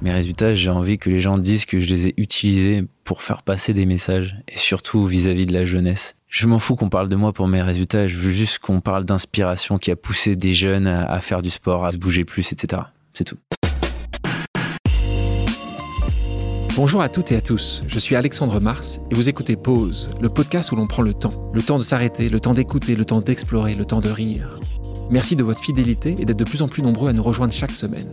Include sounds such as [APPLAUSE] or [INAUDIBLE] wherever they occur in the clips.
Mes résultats, j'ai envie que les gens disent que je les ai utilisés pour faire passer des messages, et surtout vis-à-vis de la jeunesse. Je m'en fous qu'on parle de moi pour mes résultats, je veux juste qu'on parle d'inspiration qui a poussé des jeunes à, à faire du sport, à se bouger plus, etc. C'est tout. Bonjour à toutes et à tous, je suis Alexandre Mars et vous écoutez Pause, le podcast où l'on prend le temps. Le temps de s'arrêter, le temps d'écouter, le temps d'explorer, le temps de rire. Merci de votre fidélité et d'être de plus en plus nombreux à nous rejoindre chaque semaine.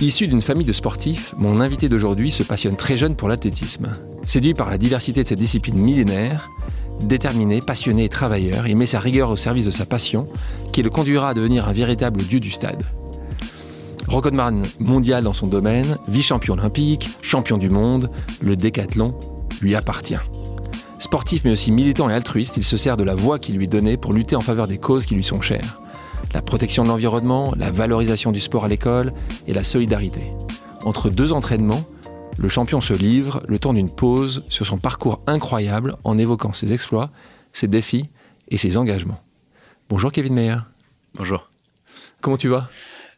Issu d'une famille de sportifs, mon invité d'aujourd'hui se passionne très jeune pour l'athlétisme. Séduit par la diversité de cette discipline millénaire, déterminé, passionné et travailleur, il met sa rigueur au service de sa passion, qui le conduira à devenir un véritable dieu du stade. Recordman mondial dans son domaine, vice-champion olympique, champion du monde, le décathlon lui appartient. Sportif mais aussi militant et altruiste, il se sert de la voix qui lui est donnée pour lutter en faveur des causes qui lui sont chères. La protection de l'environnement, la valorisation du sport à l'école et la solidarité. Entre deux entraînements, le champion se livre le temps d'une pause sur son parcours incroyable en évoquant ses exploits, ses défis et ses engagements. Bonjour Kevin Meyer. Bonjour. Comment tu vas?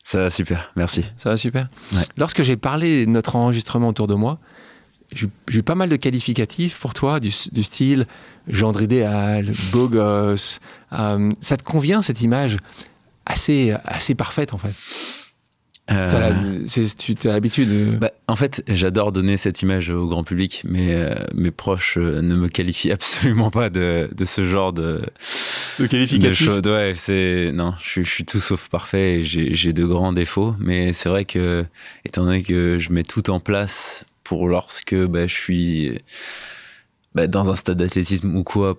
Ça va super, merci. Ça va super? Ouais. Lorsque j'ai parlé de notre enregistrement autour de moi, j'ai eu pas mal de qualificatifs pour toi, du, du style gendre idéal, beau gosse. Euh, ça te convient cette image? Assez, assez parfaite en fait. Euh, Tu as l'habitude de... bah, en fait, j'adore donner cette image au grand public, mais euh, mes proches euh, ne me qualifient [LAUGHS] absolument pas de, de ce genre de, de de choses. Ouais, c'est non, je, suis- je suis tout sauf parfait et j'ai j'ai de grands défauts, mais c'est vrai que étant donné que je mets tout en place pour lorsque bah, je suis bah, dans un stade d'athlétisme ou quoi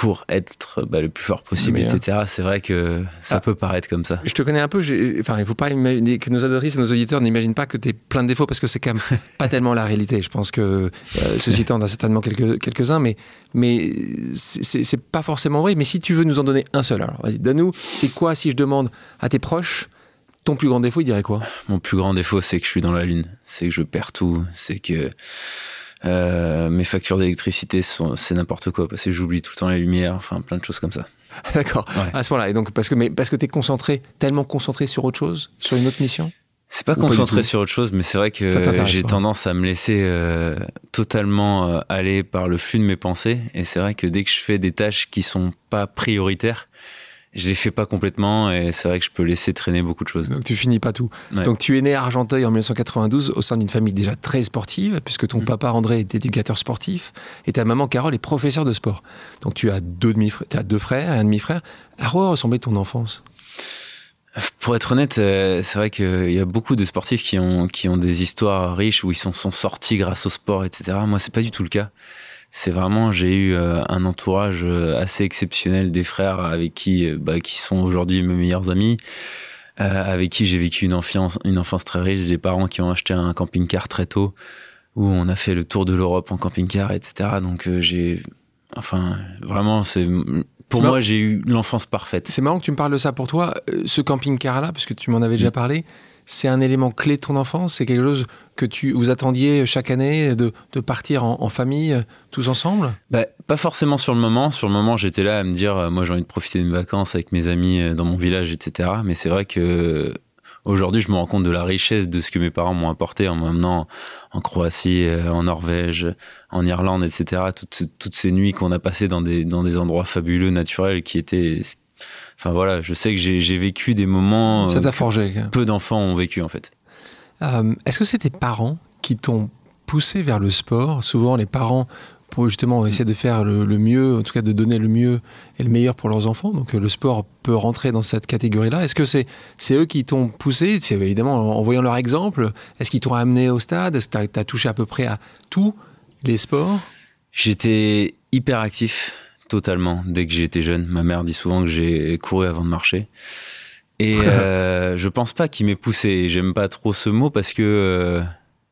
pour être bah, le plus fort possible, etc. C'est vrai que ça Ah. peut paraître comme ça. Je te connais un peu, enfin, il faut pas imaginer que nos et nos auditeurs n'imaginent pas que tu es plein de défauts parce que c'est quand même [LAUGHS] pas tellement la réalité. Je pense que euh, ceci étant, on a certainement quelques, quelques-uns, mais, mais c'est- pas forcément vrai. Mais si tu veux nous en donner un seul, alors vas-y, donne-nous, c'est quoi si je demande à tes proches ton plus grand défaut, ils diraient quoi? Mon plus grand défaut, c'est que je suis dans la lune. C'est que je perds tout. C'est que euh, mes factures d'électricité, sont- c'est n'importe quoi. Parce que j'oublie tout le temps les lumières. Enfin, plein de choses comme ça. [LAUGHS] D'accord, Ouais. à ce moment-là. Et donc, parce que, mais, parce que tu es concentré, tellement concentré sur autre chose, sur une autre mission? C'est pas Ou concentré sur autre chose, mais c'est vrai que j'ai tendance à me laisser euh, totalement euh, aller par le flux de mes pensées. Et c'est vrai que dès que je fais des tâches qui sont pas prioritaires, je les fais pas complètement. Et c'est vrai que je peux laisser traîner beaucoup de choses. Donc tu finis pas tout. Ouais. Donc tu es né à Argenteuil en 1992 au sein d'une famille déjà très sportive, puisque ton Mhm. papa André est éducateur sportif et ta maman Carole est professeure de sport. Donc tu as deux, demi as deux frères et un demi-frère. À quoi ressemblait ton enfance? Pour être honnête, euh, c'est vrai qu'il y a beaucoup de sportifs qui ont, qui ont des histoires riches où ils sont, sont sortis grâce au sport, etc. Moi, c'est pas du tout le cas. C'est vraiment, j'ai eu euh, un entourage euh, assez exceptionnel des frères avec qui, euh, bah, qui sont aujourd'hui mes meilleurs amis, euh, avec qui j'ai vécu une enfance, une enfance très riche, des parents qui ont acheté un camping-car très tôt, où on a fait le tour de l'Europe en camping-car, etc. Donc euh, j'ai, enfin, vraiment, c'est pour moi, j'ai eu l'enfance parfaite. C'est marrant que tu me parles de ça pour toi. Ce camping-car-là, parce que tu m'en avais déjà parlé, c'est un élément clé de ton enfance? C'est quelque chose que tu vous attendiez chaque année de, de partir en, en famille, tous ensemble? Bah, pas forcément sur le moment. Sur le moment, j'étais là à me dire, euh, moi, j'ai envie de profiter de mes vacances avec mes amis euh, dans mon village, etc. Mais c'est vrai que euh, aujourd'hui, je me rends compte de la richesse de ce que mes parents m'ont apporté en m'emmenant en Croatie, euh, en Norvège, en Irlande, etc. Toutes, toutes ces nuits qu'on a passées dans des, dans des endroits fabuleux, naturels, qui étaient. Enfin voilà, je sais que j'ai vécu des moments Ça t'a forgé. peu d'enfants ont vécu en fait. Euh, Est-ce que c'est tes parents qui t'ont poussé vers le sport? Souvent, les parents, pour justement essayer de faire le, mieux, en tout cas de donner le mieux et le meilleur pour leurs enfants, donc euh, le sport peut rentrer dans cette catégorie-là. Est-ce que c'est eux qui t'ont poussé? C'est évidemment en, voyant leur exemple. Est-ce qu'ils t'ont amené au stade? Est-ce que tu as, touché à peu près à tous les sports? J'étais hyper actif, totalement, dès que j'étais jeune. Ma mère dit souvent que j'ai couru avant de marcher. Et [LAUGHS] euh, je pense pas qu'il m'ait poussé. J'aime pas trop ce mot parce que euh,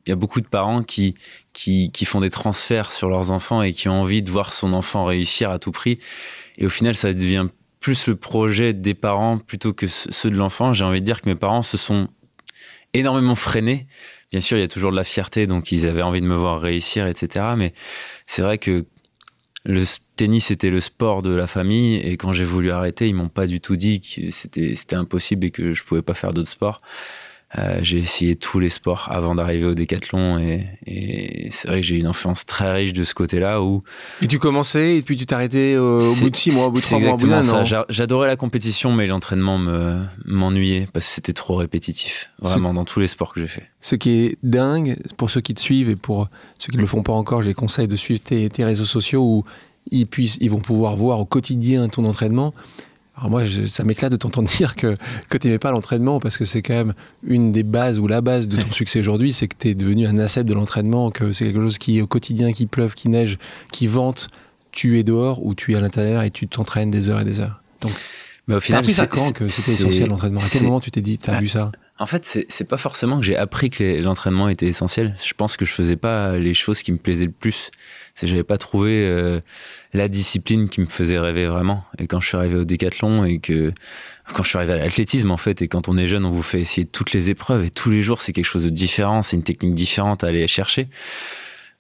il y a beaucoup de parents qui, qui, qui font des transferts sur leurs enfants et qui ont envie de voir son enfant réussir à tout prix. Et au final, ça devient plus le projet des parents plutôt que ceux de l'enfant. J'ai envie de dire que mes parents se sont énormément freinés. Bien sûr, il y a toujours de la fierté, donc ils avaient envie de me voir réussir, etc. Mais c'est vrai que le tennis était le sport de la famille et quand j'ai voulu arrêter, ils m'ont pas du tout dit que c'était impossible et que je pouvais pas faire d'autres sports. Euh, j'ai essayé tous les sports avant d'arriver au décathlon et, et c'est vrai que j'ai eu une enfance très riche de ce côté-là où. Et tu commençais et puis tu t'arrêtais au bout de six mois, au bout de trois mois, au bout d'un an. J'adorais la compétition, mais l'entraînement me m'ennuyait parce que c'était trop répétitif, vraiment dans tous les sports que j'ai fait. Ce qui est dingue pour ceux qui te suivent et pour ceux qui ne le font pas encore, je les conseille de suivre tes, tes réseaux sociaux où ils puissent, ils vont pouvoir voir au quotidien ton entraînement. Alors moi, ça m'éclate de t'entendre [LAUGHS] dire que, que tu n'aimais pas l'entraînement parce que c'est quand même une des bases ou la base de ton succès aujourd'hui, c'est que tu es devenu un asset de l'entraînement, que c'est quelque chose qui est au quotidien, qui pleuve, qui neige, qui vente. Tu es dehors ou tu es à l'intérieur et tu t'entraînes des heures et des heures. Donc, mais au final, ça quand que c'était essentiel l'entraînement? À quel moment tu t'es dit, tu as vu ça? En fait, c'est pas forcément que j'ai appris que l'entraînement était essentiel. Je pense que je faisais pas les choses qui me plaisaient le plus c'est j'avais pas trouvé euh, la discipline qui me faisait rêver vraiment. Et quand je suis arrivé au décathlon et que quand je suis arrivé à l'athlétisme en fait et quand on est jeune, on vous fait essayer toutes les épreuves et tous les jours c'est quelque chose de différent, c'est une technique différente à aller chercher.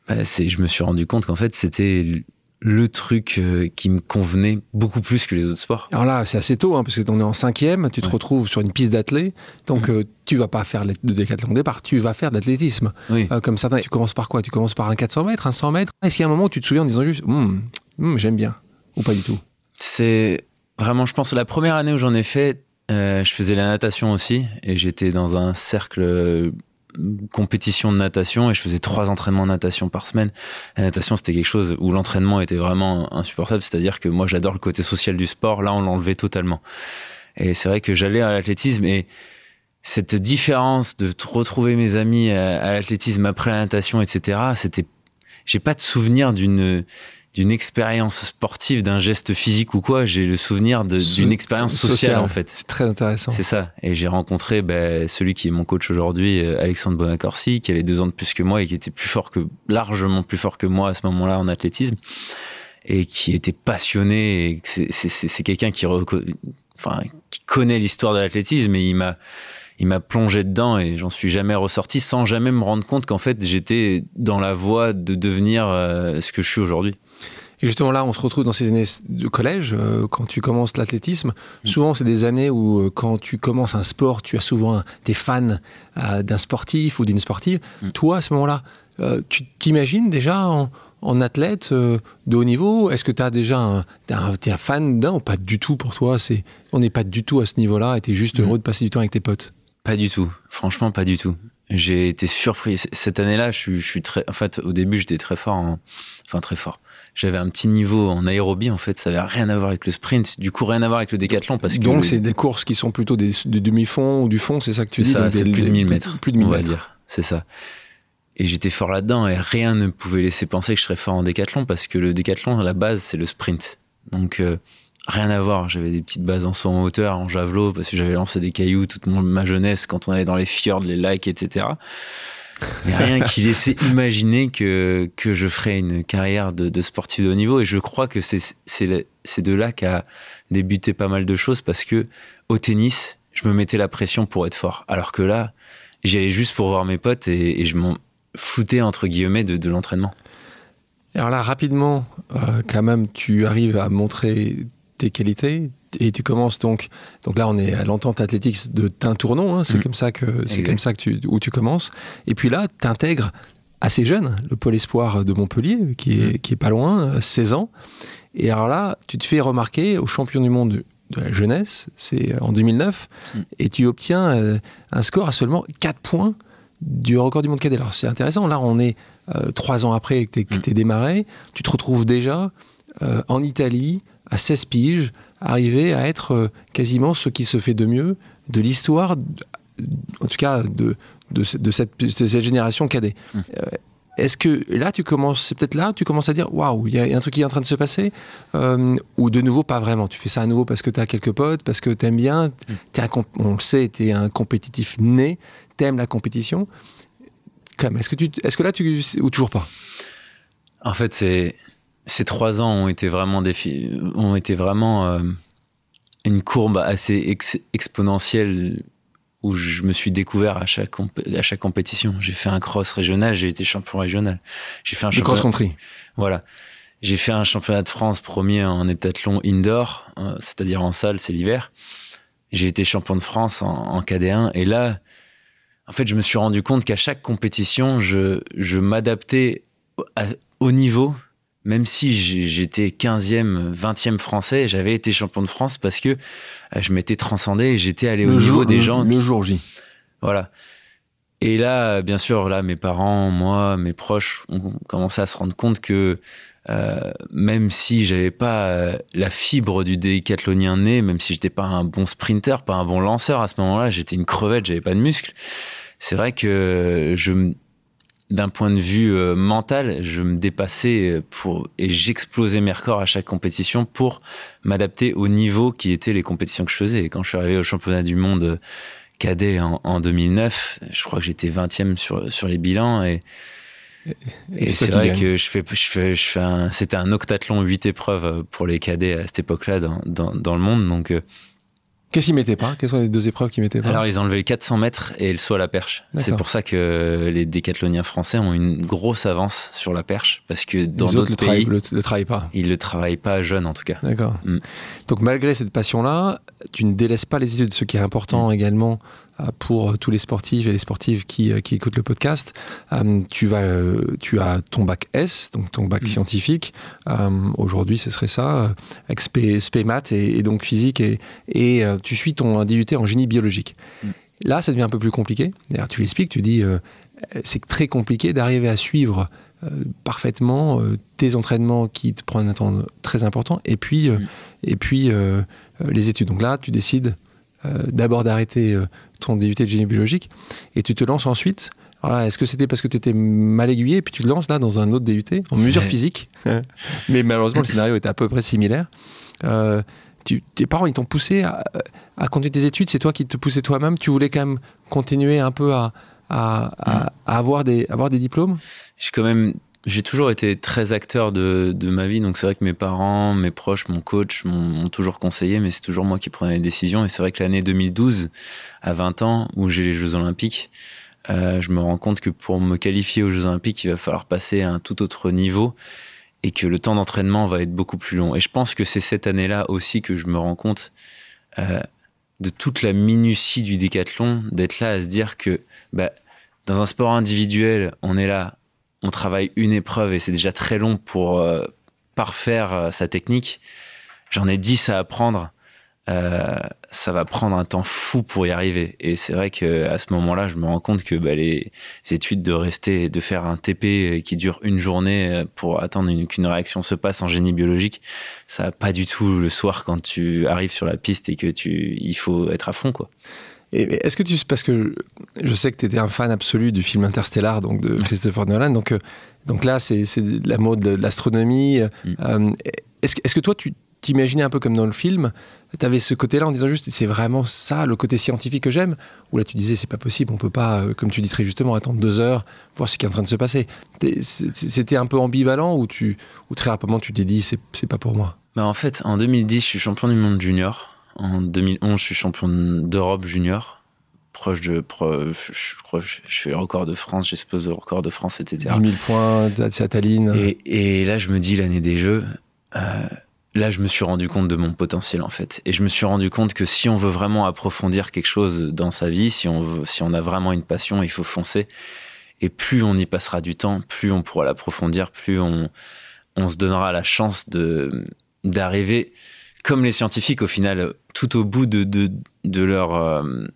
Bah, c'est, je me suis rendu compte qu'en fait c'était le truc euh, qui me convenait beaucoup plus que les autres sports. Alors là, c'est assez tôt, hein, parce que on est en cinquième, tu te retrouves sur une piste d'athlète, donc tu mhm. euh, tu vas pas faire de décathlon au départ, tu vas faire de l'athlétisme. Euh, comme certains, tu commences par quoi? Tu commences par un 400 mètres, un 100 mètres Est-ce qu'il y a un moment où tu te souviens en disant juste, hum, hum, j'aime bien, ou pas du tout? C'est vraiment, je pense, la première année où j'en ai fait, je faisais la natation aussi, et j'étais dans un cercle compétition de natation et je faisais trois entraînements de natation par semaine. La natation, c'était quelque chose où l'entraînement était vraiment insupportable. C'est-à-dire que moi, j'adore le côté social du sport. Là, on l'enlevait totalement. Et c'est vrai que j'allais à l'athlétisme et cette différence de retrouver mes amis à, l'athlétisme après la natation, etc., c'était, j'ai pas de souvenir d'une, d'une expérience sportive, d'un geste physique ou quoi, j'ai le souvenir d'une expérience sociale, en fait. C'est très intéressant. C'est ça. Et j'ai rencontré ben, celui qui est mon coach aujourd'hui, euh, Alexandre Bonacorsi, qui avait deux ans de plus que moi et qui était plus fort que largement plus fort que moi à ce moment-là en athlétisme et qui était passionné. C'est quelqu'un qui, enfin, qui connaît l'histoire de l'athlétisme et il m'a il m'a plongé dedans et j'en suis jamais ressorti sans jamais me rendre compte qu'en fait j'étais dans la voie de devenir euh, ce que je suis aujourd'hui. Et justement là, on se retrouve dans ces années de collège, euh, quand tu commences l'athlétisme. Mm. Souvent, c'est des années où, euh, quand tu commences un sport, tu as souvent des fans d'un sportif ou d'une sportive. Mm. Toi, à ce moment-là, tu t'imagines déjà en, athlète de haut niveau? Est-ce que tu as déjà un, es un fan d'un ou pas du tout pour toi? C'est, On n'est pas du tout à ce niveau-là et tu es juste mm. heureux de passer du temps avec tes potes pas du tout. Franchement, pas du tout. J'ai été surpris. Cette année-là, je, suis très. En fait, au début, j'étais très fort. En... Enfin, très fort. J'avais un petit niveau en aérobie, en fait. Ça avait rien à voir avec le sprint. Du coup, rien à voir avec le décathlon. Parce Donc, c'est des courses qui sont plutôt des, demi-fonds ou du fond, c'est ça que tu dis C'est plus de 1000 mètres. Plus de 1000 on va dire. C'est ça. Et j'étais fort là-dedans et rien ne pouvait laisser penser que je serais fort en décathlon parce que le décathlon, à la base, c'est le sprint. Donc, euh, rien à voir. J'avais des petites bases en saut en hauteur, en javelot, parce que j'avais lancé des cailloux toute ma jeunesse quand on allait dans les fjords, les lacs, etc. Rien qui laissait imaginer que, que je ferais une carrière de, sportif de haut niveau. Et je crois que c'est, de là qu'a débuté pas mal de choses parce que au tennis, je me mettais la pression pour être fort. Alors que là, j'y allais juste pour voir mes potes et, je m'en foutais, entre guillemets, de, de l'entraînement. Alors là, rapidement, euh, quand même, tu arrives à montrer tes qualités et tu commences donc donc là on est à l'entente athlétique de Tintournon hein, c'est mm. comme ça que c'est comme ça que tu où tu commences. Et puis là tu intègres assez jeune le pôle espoir de Montpellier qui est, mm. qui est pas loin 16 ans. Et alors là tu te fais remarquer au champion du monde de la jeunesse c'est en 2009 mm. et tu obtiens euh, un score à seulement 4 points du record du monde cadet. Alors c'est intéressant là on est euh, trois ans après que tu es, démarré. Tu te retrouves déjà euh, en Italie à 16 piges, arriver à être euh, quasiment ce qui se fait de mieux de l'histoire, en tout cas de, de, cette, de cette, génération cadet. Mmh. Euh, est-ce que là, tu commences, c'est peut-être là, tu commences à dire waouh, il y, a un truc qui est en train de se passer euh, Ou de nouveau, pas vraiment Tu fais ça à nouveau parce que tu as quelques potes, parce que tu aimes bien, mmh. es un, on le sait, tu es un compétitif né, tu aimes la compétition. Est-ce que, tu, est-ce que là, tu. ou toujours pas? En fait, c'est, ces trois ans ont été vraiment, ont été vraiment euh, une courbe assez exponentielle où je me suis découvert à chaque, à chaque compétition. J'ai fait un cross régional, j'ai été champion régional. J'ai fait un championnat. cross-country. Voilà. J'ai fait un championnat de France premier en heptathlon indoor, euh, c'est-à-dire en salle, c'est l'hiver. J'ai été champion de France en, en KD1 et là, en fait, je me suis rendu compte qu'à chaque compétition, je, je m'adaptais au niveau, même si j'étais 15e, 20e français, j'avais été champion de France parce que euh, je m'étais transcendé et j'étais allé au niveau des gens. Le jour J. Voilà. Et là, bien sûr, là, mes parents, moi, mes proches ont commencé à se rendre compte que euh, même si j'avais pas euh, la fibre du décathlonien né, même si j'étais pas un bon sprinter, pas un bon lanceur à ce moment-là, j'étais une crevette, j'avais pas de muscles. C'est vrai que je, d'un point de vue euh, mental, je me dépassais pour et j'explosais mes records à chaque compétition pour m'adapter au niveau qui étaient les compétitions que je faisais. Et quand je suis arrivé au championnat du monde cadet en, en 2009, je crois que j'étais 20e sur sur les bilans et et, c'est vrai que je fais, je fais, je fais un, c'était un octathlon 8 épreuves pour les cadets à cette époque-là dans, dans, dans, le monde. Donc, euh, Qu'est-ce qu'ils mettaient pas? Quelles sont les deux épreuves qu'ils mettaient pas? Alors, ils ont enlevé le 400 mètres et le saut à la perche. C'est pour ça que les décathloniens français ont une grosse avance sur la perche parce que dans d'autres pays, le, le travaillent pas. Ils le travaillent pas jeune en tout cas. D'accord. Mm. Donc, malgré cette passion-là, tu ne délaisses pas les études. Ce qui est important mm. également, pour tous les sportifs et les sportives qui, euh, qui écoutent le podcast. Euh, tu, vas, tu as ton bac S, donc ton bac mm. scientifique. Aujourd'hui, ce serait ça, avec spé, maths et, donc physique. Et, et tu suis ton DUT en génie biologique. Mm. Là, ça devient un peu plus compliqué. D'ailleurs, tu l'expliques, tu dis, c'est très compliqué d'arriver à suivre parfaitement tes entraînements qui te prennent un temps très important et puis, mm. et puis les études. Donc là, tu décides d'abord d'arrêter ton DUT de génie biologique, et tu te lances ensuite. Est-ce que c'était parce que tu étais mal aiguillé, et puis tu te lances là dans un autre DUT, en mesure physique [LAUGHS] Mais malheureusement, le scénario était à peu près similaire. Euh, tes parents, ils t'ont poussé à, continuer tes études, c'est toi qui te poussais toi-même. Tu voulais quand même continuer un peu à, à, avoir, des, avoir des diplômes? J'ai quand même j'ai toujours été très acteur de, ma vie, donc c'est vrai que mes parents, mes proches, mon coach m'ont toujours conseillé, mais c'est toujours moi qui prenais les décisions. Et c'est vrai que l'année 2012, à 20 ans, où j'ai les Jeux Olympiques, euh, je me rends compte que pour me qualifier aux Jeux Olympiques, il va falloir passer à un tout autre niveau et que le temps d'entraînement va être beaucoup plus long. Et je pense que c'est cette année-là aussi que je me rends compte euh, de toute la minutie du décathlon, d'être là à se dire que bah, dans un sport individuel, on est là on travaille une épreuve et c'est déjà très long pour euh, parfaire euh, sa technique. J'en ai 10 à apprendre. Euh, ça va prendre un temps fou pour y arriver. Et c'est vrai que à ce moment-là, je me rends compte que bah, les études de rester, de faire un TP qui dure une journée pour attendre qu'une réaction se passe en génie biologique, ça va pas du tout le soir quand tu arrives sur la piste et que tu, il faut être à fond, quoi. Est-ce que tu. Parce que je sais que tu étais un fan absolu du film Interstellar, donc de Christopher Nolan. Donc, euh, donc là, c'est la mode de l'astronomie. Mm. Euh, est-ce est que toi, tu t'imaginais un peu comme dans le film Tu avais ce côté-là en disant juste, c'est vraiment ça, le côté scientifique que j'aime Ou là, tu disais, c'est pas possible, on peut pas, euh, comme tu dis très justement, attendre deux heures, voir ce qui est en train de se passer. C'était un peu ambivalent ou, tu, ou très rapidement, tu t'es dit, c'est pas pour moi? Bah En fait, en 2010, je suis champion du monde junior. En 2011, je suis champion d'Europe junior. Proche de. je crois je fais le record de France, j'expose le record de France, etc. 1000 points, Taline. Et, et là, je me dis, l'année des Jeux. Euh, là, je me suis rendu compte de mon potentiel en fait, et je me suis rendu compte que si on veut vraiment approfondir quelque chose dans sa vie, si on veut, si on a vraiment une passion, il faut foncer. Et plus on y passera du temps, plus on pourra l'approfondir, plus on, on se donnera la chance de d'arriver comme les scientifiques au final tout au bout de, de, de leur, euh,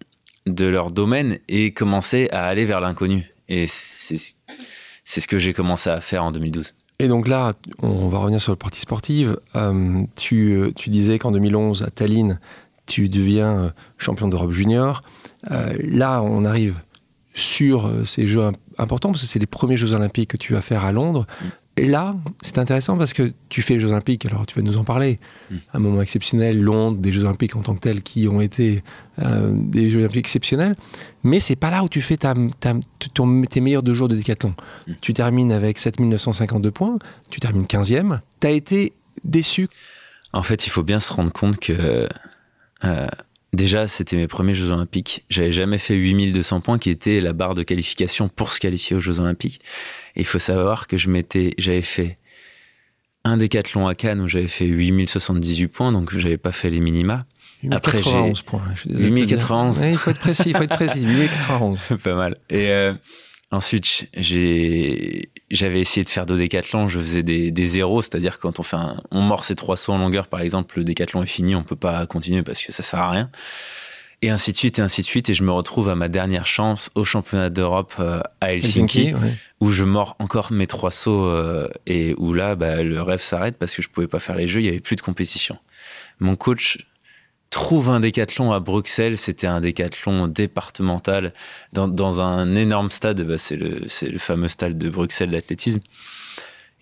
de leur domaine et commencer à aller vers l'inconnu. Et c'est ce que j'ai commencé à faire en 2012. Et donc là, on va revenir sur le parti sportive. Euh, tu, tu, disais qu'en 2011, à Tallinn, tu deviens euh, champion d'Europe junior. là, on arrive sur ces Jeux importants, parce que c'est les premiers Jeux olympiques que tu vas faire à Londres. Et là, c'est intéressant parce que tu fais les Jeux Olympiques, alors tu vas nous en parler. Mm. Un moment exceptionnel, Londres, des Jeux Olympiques en tant que tels qui ont été euh, des Jeux Olympiques exceptionnels. Mais c'est pas là où tu fais ta, ta- ton- tes meilleurs deux jours de décathlon. Mm. Tu termines avec 7952 points, tu termines 15e. Tu as été déçu. En fait, il faut bien se rendre compte que euh, déjà, c'était mes premiers Jeux Olympiques. J'avais jamais fait 8200 points, qui était la barre de qualification pour se qualifier aux Jeux Olympiques. Et il faut savoir que je m'étais, j'avais fait un décathlon à Cannes où j'avais fait 8078 points, donc j'avais pas fait les minima. Après, 8091 points. je suis désolé de te dire. 8091. Ouais, il faut être précis, il faut être précis. [LAUGHS] 8091. pas mal. Et euh, ensuite, j'ai, j'avais essayé de faire deux décathlons. Je faisais des, des zéros, c'est-à-dire quand on fait un, on mord ses trois sauts en longueur, par exemple, le décathlon est fini, on peut pas continuer parce que ça sert à rien. Et ainsi de suite, et ainsi de suite. Et je me retrouve à ma dernière chance au championnat d'Europe euh, à Helsinki, Helsinki, ouais. où je mords encore mes trois sauts euh, et où là, bah, le rêve s'arrête parce que je pouvais pas faire les jeux, il y avait plus de compétition. Mon coach trouve un décathlon à Bruxelles, c'était un décathlon départemental dans, dans un énorme stade, bah, c'est le, fameux stade de Bruxelles d'athlétisme.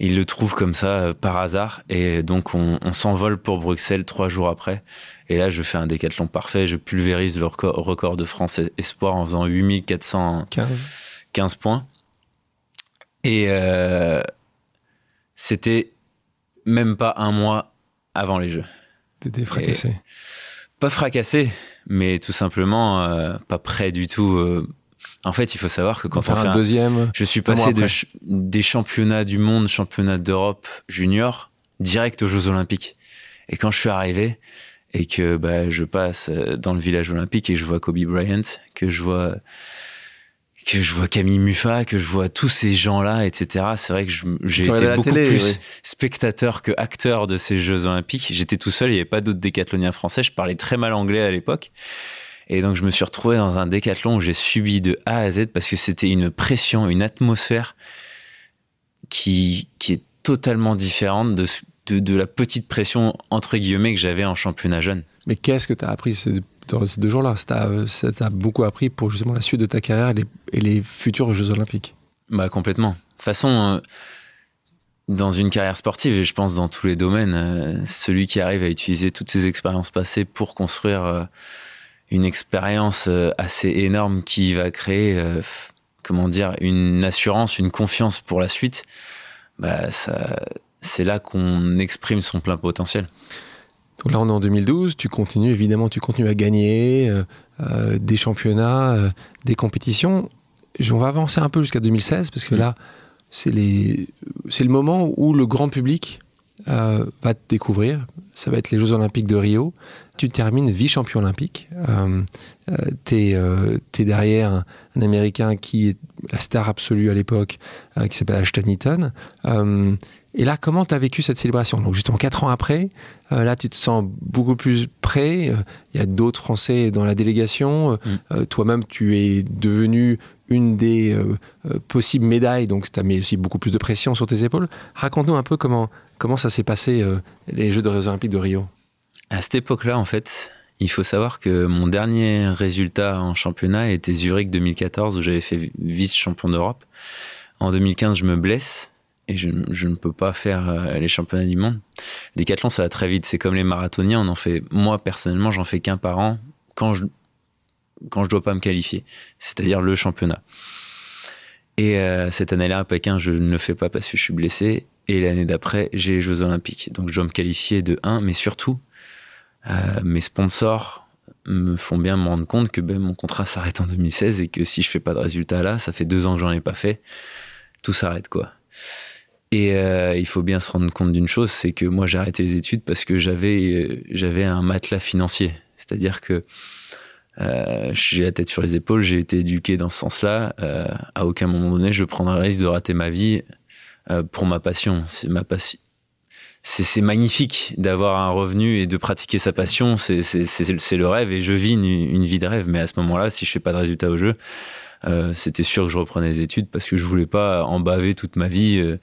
Il le trouve comme ça euh, par hasard et donc on, on s'envole pour Bruxelles trois jours après. Et là, je fais un décathlon parfait, je pulvérise le record, record de France Espoir en faisant 8400 15. 15 points. Et euh, c'était même pas un mois avant les Jeux. T'étais fracassé. Pas fracassé, mais tout simplement euh, pas prêt du tout. euh. En fait, il faut savoir que quand on fait un un- deuxième. Je suis passé de après. ch- des championnats du monde, championnats d'Europe junior, direct aux Jeux Olympiques. Et quand je suis arrivé et que bah, je passe euh, dans le village olympique et je vois Kobe Bryant, que je vois que je vois Camille Muffat, que je vois tous ces gens-là, etc. C'est vrai que j'ai été beaucoup télé, plus spectateur que acteur de ces Jeux Olympiques. J'étais tout seul, il n'y avait pas d'autres décathloniens français. Je parlais très mal anglais à l'époque. Et donc je me suis retrouvé dans un décathlon où j'ai subi de A à Z parce que c'était une pression, une atmosphère qui, qui est totalement différente de, de, de la petite pression entre guillemets que j'avais en championnat jeune. Mais qu'est-ce que tu as appris dans ces deux jours-là Ça t'a- beaucoup appris pour justement la suite de ta carrière et les, futurs Jeux Olympiques. Bah complètement. De toute façon, euh, dans une carrière sportive, et je pense dans tous les domaines, euh, celui qui arrive à utiliser toutes ses expériences passées pour construire euh, une expérience assez énorme qui va créer, comment dire, une assurance, une confiance pour la suite, bah c'est là qu'on exprime son plein potentiel. Donc là, on est en 2012. Tu continues, évidemment, tu continues à gagner euh, euh, des championnats, euh, des compétitions. On va avancer un peu jusqu'à 2016 parce que là, c'est le moment où le grand public va te découvrir. Ça va être les Jeux Olympiques de Rio. Tu termines vice-champion olympique. Tu es, derrière un, Américain qui est la star absolue à l'époque, qui s'appelle Ashton Eaton. Et là, comment tu as vécu cette célébration? Donc, justement, quatre ans après, euh, là, tu te sens beaucoup plus prêt. Euh, Il y a d'autres Français dans la délégation. Euh, Mm. Toi-même, tu es devenu une des possibles médailles, donc tu as mis aussi beaucoup plus de pression sur tes épaules. Raconte-nous un peu comment, comment ça s'est passé, les Jeux de Olympiques de Rio. À cette époque-là, en fait, il faut savoir que mon dernier résultat en championnat était Zurich 2014, où j'avais fait vice-champion d'Europe. En 2015, je me blesse et je, ne peux pas faire euh, les championnats du monde. Décathlon, ça va très vite. C'est comme les marathoniens, on en fait. Moi, personnellement, j'en fais qu'un par an quand je quand je dois pas me qualifier, c'est-à-dire le championnat. Et euh, cette année-là, à Pékin, je ne le fais pas parce que je suis blessé. Et l'année d'après, j'ai les Jeux Olympiques. Donc je dois me qualifier de 1, mais surtout, euh, mes sponsors me font bien me rendre compte que ben, mon contrat s'arrête en 2016 et que si je fais pas de résultat là, ça fait deux ans que j'en ai pas fait, tout s'arrête quoi. Et euh, il faut bien se rendre compte d'une chose, c'est que moi j'ai arrêté les études parce que j'avais euh, j'avais un matelas financier, c'est-à-dire que euh, j'ai la tête sur les épaules, j'ai été éduqué dans ce sens-là. À aucun moment donné, je prendrai le risque de rater ma vie pour ma passion. C'est magnifique d'avoir un revenu et de pratiquer sa passion. C'est le rêve et je vis une, vie de rêve. Mais à ce moment-là, si je fais pas de résultat au jeu, c'était sûr que je reprenais les études parce que je voulais pas en baver toute ma vie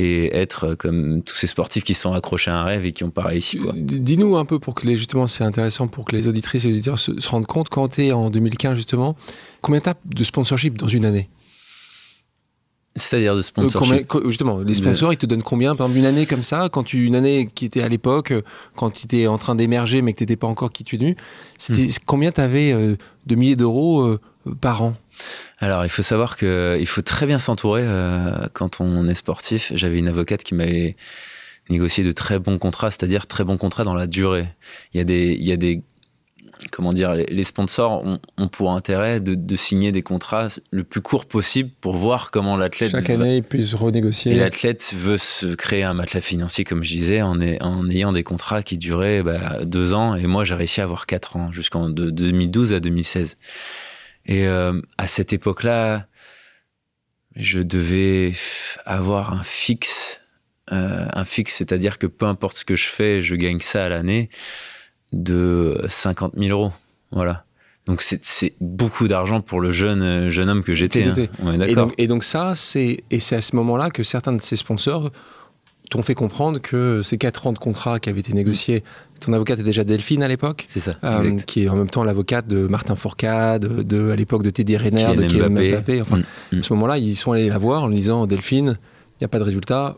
et être comme tous ces sportifs qui sont accrochés à un rêve et qui ont pas réussi. D- Dis-nous un peu pour que les, justement, c'est intéressant pour que les auditrices et les auditeurs se, se rendent compte, quand tu es en 2015 justement, combien tu de sponsorship dans une année? C'est-à-dire de Euh, sponsor. combien- co- justement, les sponsors, ils te donnent combien? Par exemple, une année comme ça, quand tu, une année qui était à l'époque, euh, quand tu étais en train d'émerger mais que tu n'étais pas encore qui tu es c'était Hmm. combien tu avais de milliers d'euros euh, par an? Alors, il faut savoir que il faut très bien s'entourer euh, quand on est sportif. J'avais une avocate qui m'avait négocié de très bons contrats, c'est-à-dire très bons contrats dans la durée. Il y a des, il y a des comment dire, les, sponsors ont, ont pour intérêt de, de signer des contrats le plus court possible pour voir comment l'athlète Chaque va- année, ils puissent renégocier. Et l'athlète veut se créer un matelas financier, comme je disais, en, est- en ayant des contrats qui duraient bah, deux ans. Et moi, j'ai réussi à avoir quatre ans, jusqu'en de 2012 à 2016. Et euh, à cette époque-là, je devais avoir un fixe. euh, un fixe, c'est-à-dire que peu importe ce que je fais, je gagne ça à l'année de 50 000 euros. Voilà. Donc c'est beaucoup d'argent pour le jeune, euh, jeune homme que j'étais. Hein. t'étais. On est Et donc, et donc ça, c'est et c'est à ce moment-là que certains de ces sponsors t'ont fait comprendre que ces quatre ans de contrat qui avaient été négociés, ton avocate est déjà Delphine à l'époque, C'est ça. euh, qui est en même temps l'avocate de Martin Fourcade, de, de- à l'époque de Teddy Riner, de Kylian Kylian Mbappé. Mbappé. Enfin, Mm, mm. à ce moment-là, ils sont allés la voir en lui disant Delphine, il n'y a pas de résultat.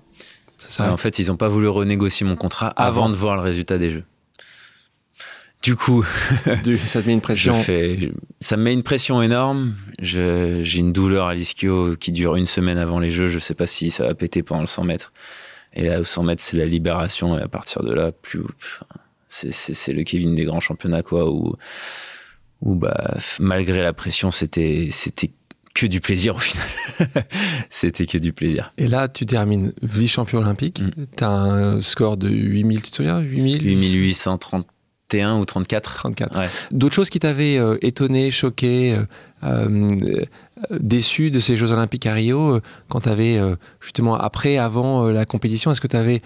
Ça s'arrête. en fait, ils n'ont pas voulu renégocier mon contrat avant, Avant. de voir le résultat des jeux. Du coup, [LAUGHS] ça te met une je pression. ça me met une pression énorme. J'ai une douleur à l'ischio qui dure une semaine avant les jeux. Je sais pas si ça va péter pendant le 100 mètres. Et là, au 100 mètres, c'est la libération. Et à partir de là, plus, c'est- le Kevin des grands championnats, quoi. Où, où bah, malgré la pression, c'était, que du plaisir au final. [LAUGHS] c'était que du plaisir. Et là, tu termines vice-champion olympique. Mm. Tu as un score de 8000, tu te souviens? 8000 8831 ou 34. 34. Ouais. D'autres choses qui t'avaient euh, étonné, choqué, euh, euh, déçu de ces Jeux Olympiques à Rio, euh, quand tu avais justement après, avant la compétition, est-ce que tu avais,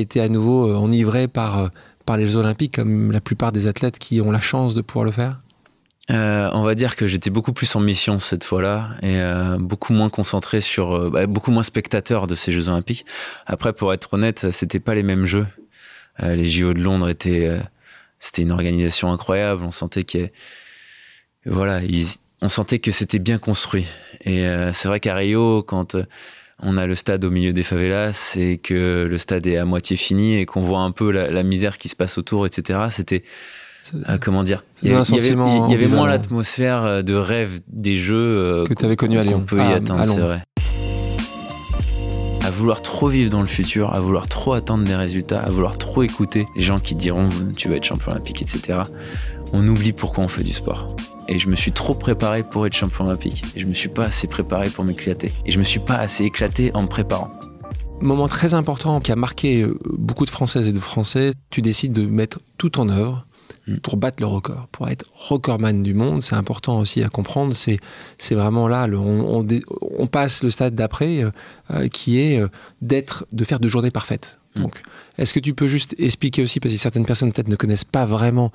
été à nouveau enivré par, par les Jeux Olympiques comme la plupart des athlètes qui ont la chance de pouvoir le faire Euh, on va dire que j'étais beaucoup plus en mission cette fois-là et euh, beaucoup moins concentré sur, euh, bah, beaucoup moins spectateur de ces Jeux Olympiques. Après, pour être honnête, c'était pas les mêmes jeux. Les JO de Londres étaient, c'était une organisation incroyable. On sentait que, voilà, on sentait que c'était bien construit. Et c'est vrai qu'à Rio, quand on a le stade au milieu des favelas et que le stade est à moitié fini et qu'on voit un peu la, la misère qui se passe autour, etc. C'était euh, comment dire? Il y avait, y y moins l'atmosphère euh, de rêve des jeux euh, Que qu'on- t'avais connu à Lyon. peut y Ah, atteindre, c'est vrai. À vouloir trop vivre dans le futur, à vouloir trop attendre des résultats, à vouloir trop écouter les gens qui diront tu vas être champion olympique, etc. On oublie pourquoi on fait du sport. Et je me suis trop préparé pour être champion olympique. Et je me suis pas assez préparé pour m'éclater. Et je me suis pas assez éclaté en me préparant. Moment très important qui a marqué euh, beaucoup de Françaises et de Français, tu décides de mettre tout en œuvre Mm. pour battre le record, pour être recordman du monde. C'est important aussi à comprendre. C'est, c'est vraiment là, le- on, on dé- on passe le stade d'après euh, euh, qui est euh, d'être, de faire de journées parfaites. Mm. Donc, est-ce que tu peux juste expliquer aussi, parce que certaines personnes peut-être ne connaissent pas vraiment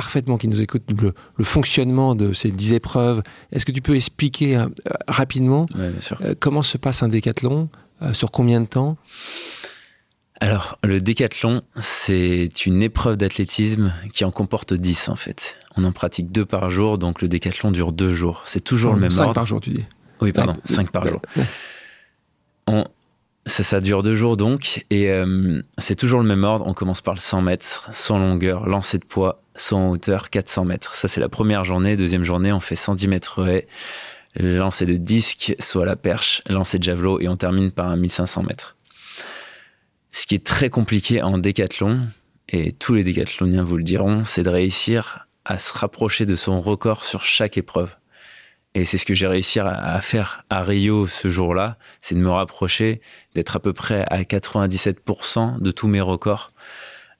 parfaitement, qui nous écoutent, le, le fonctionnement de ces 10 épreuves. Est-ce que tu peux expliquer euh, rapidement Ouais, euh, comment se passe un décathlon euh, Sur combien de temps? Alors, le décathlon, c'est une épreuve d'athlétisme qui en comporte 10 en fait. On en pratique deux par jour, donc le décathlon dure deux jours. C'est toujours le même 5 ordre. par jour, tu dis? Oui, pardon, Ouais. 5 par Ouais. jour. On- ça, ça dure deux jours donc, et euh, c'est toujours le même ordre. On commence par le 100 mètres, sans longueur, lancer de poids, saut en hauteur, 400 mètres. Ça, c'est la première journée. Deuxième journée, on fait 110 mètres haies, lancer de disque, à la perche, lancer de javelot, et on termine par un 1500 mètres. Ce qui est très compliqué en décathlon, et tous les décathloniens vous le diront, c'est de réussir à se rapprocher de son record sur chaque épreuve. Et c'est ce que j'ai réussi à, à faire à Rio ce jour-là, c'est de me rapprocher, d'être à peu près à 97% de tous mes records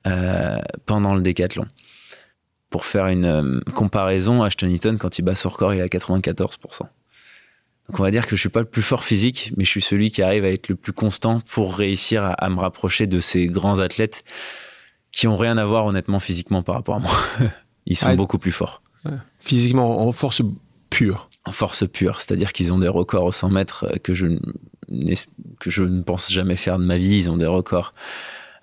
euh, pendant le décathlon. Pour faire une euh, comparaison, Ashton Eaton, quand il bat son record, il est à 94%. Donc on va dire que je suis pas le plus fort physique, mais je suis celui qui arrive à être le plus constant pour réussir à, à me rapprocher de ces grands athlètes qui ont rien à voir honnêtement physiquement par rapport à moi. [LAUGHS] Ils sont Ah, beaucoup plus forts Physiquement, en force pure. en force pure, c'est-à-dire qu'ils ont des records au 100 mètres euh, que je, que je ne pense jamais faire de ma vie. Ils ont des records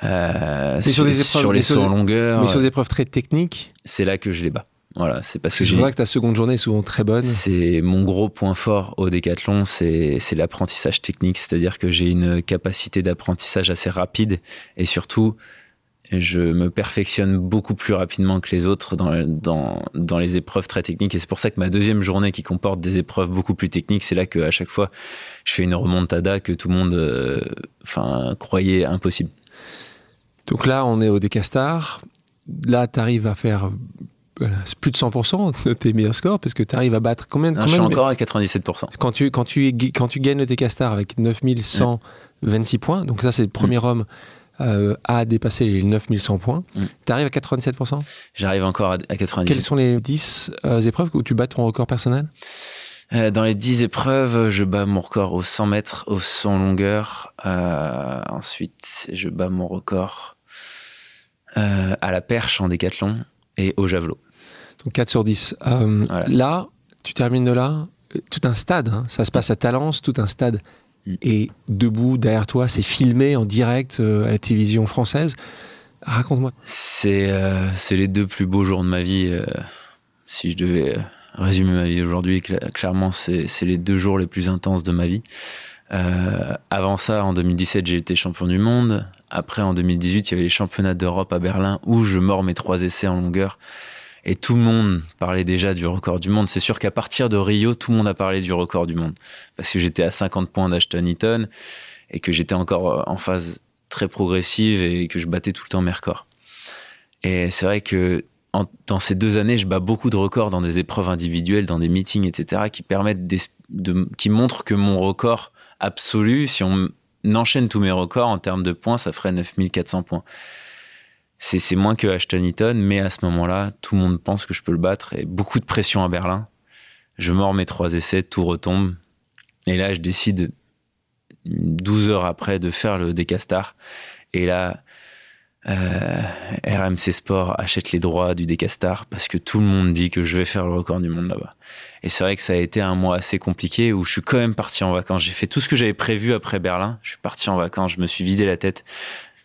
euh, sur sur, des épreuves- sur les mais sur sauts en des- longueur. Mais sur des épreuves très techniques, C'est là que je les bats. Voilà, c'est parce que je vois que ta seconde journée est souvent très bonne. C'est mon gros point fort au décathlon, c'est l'apprentissage technique, c'est-à-dire que j'ai une capacité d'apprentissage assez rapide et surtout je me perfectionne beaucoup plus rapidement que les autres dans, dans, dans les épreuves très techniques et c'est pour ça que ma deuxième journée qui comporte des épreuves beaucoup plus techniques, c'est là que à chaque fois je fais une remontada que tout le monde euh, enfin croyait impossible. Donc là, on est au Décastar. Là, tu arrives à faire voilà, plus de 100% de tes meilleurs scores parce que tu arrives à battre combien de Non, je suis encore à 97%. quand tu, quand, tu, quand tu gagnes le Décastar avec 9126 points, donc ça, c'est le premier homme euh, à dépasser les 9100 points, Mm. tu arrives à 97%. J'arrive encore à, à 97%. Quelles sont les 10 euh, épreuves où tu bats ton record personnel? Euh, dans les 10 épreuves, je bats mon record au 100 mètres, au 100 longueur. Euh, ensuite, je bats mon record euh, à la perche en décathlon et au javelot. Donc 4 sur 10. Euh, Voilà. Là, tu termines de là, euh, tout un stade, hein, ça se passe à Talence, tout un stade Mm. est debout derrière toi, c'est filmé en direct à la télévision française. Raconte-moi. C'est euh, les deux plus beaux jours de ma vie. euh, si je devais euh, résumer ma vie aujourd'hui, cla- clairement, c'est c'est les deux jours les plus intenses de ma vie. Avant ça, en 2017, j'ai été champion du monde. Après, en 2018, il y avait les championnats d'Europe à Berlin où je mords mes trois essais en longueur. Et tout le monde parlait déjà du record du monde. C'est sûr qu'à partir de Rio, tout le monde a parlé du record du monde. Parce que j'étais à 50 points d'Ashton Eaton et que j'étais encore euh, en phase très progressive et que je battais tout le temps mes records. Et c'est vrai que dans ces deux années, je bats beaucoup de records dans des épreuves individuelles, dans des meetings, etc., qui qui montrent que mon record absolu, si on enchaîne tous mes records en termes de points, ça ferait 9400 points. C'est moins que Ashton Eaton, mais à ce moment-là, tout le monde pense que je peux le battre et beaucoup de pression à Berlin. Je mords mes trois essais, tout retombe. Et là, je décide 12 heures après de faire le Décastar. Et là, euh, RMC Sport achète les droits du Décastar parce que tout le monde dit que je vais faire le record du monde là-bas. Et c'est vrai que ça a été un mois assez compliqué où je suis quand même parti en vacances. J'ai fait tout ce que j'avais prévu après Berlin. Je suis parti en vacances, je me suis vidé la tête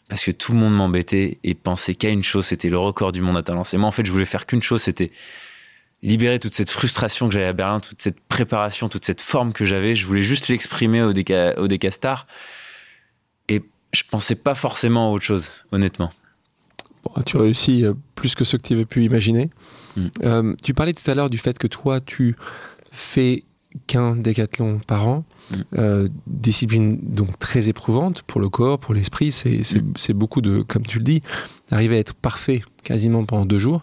parce que tout le monde m'embêtait et pensait qu'à une chose, c'était le record du monde à Talence. Et moi, en fait, je voulais faire qu'une chose, c'était libérer toute cette frustration que j'avais à Berlin, toute cette préparation, toute cette forme que j'avais. Je voulais juste l'exprimer au, déca, au Décastar. Je pensais pas forcément à autre chose, honnêtement. Bon, tu réussis euh, plus que ce que tu avais pu imaginer. Mm. Euh, tu parlais tout à l'heure du fait que toi, tu fais qu'un décathlon par an. Mm. Euh, discipline donc très éprouvante pour le corps, pour l'esprit. C'est Mm. c'est beaucoup de, comme tu le dis, d'arriver à être parfait quasiment pendant deux jours.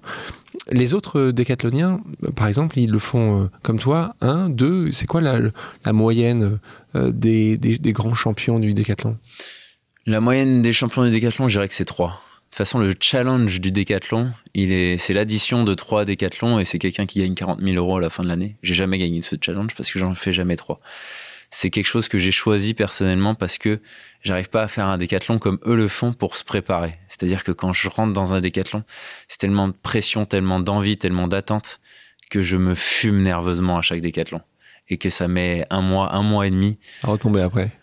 Les autres décathloniens, par exemple, ils le font euh, comme toi, un, deux. C'est quoi la, la moyenne des, des- des grands champions du décathlon? La moyenne des champions du décathlon, je dirais que c'est 3. De toute façon, le challenge du décathlon, il est, c'est l'addition de trois décathlons et c'est quelqu'un qui gagne 40 000 euros à la fin de l'année. J'ai jamais gagné ce challenge parce que j'en fais jamais trois. C'est quelque chose que j'ai choisi personnellement parce que j'arrive pas à faire un décathlon comme eux le font pour se préparer. C'est-à-dire que quand je rentre dans un décathlon, c'est tellement de pression, tellement d'envie, tellement d'attente que je me fume nerveusement à chaque décathlon et que ça met un mois, un mois et demi à retomber après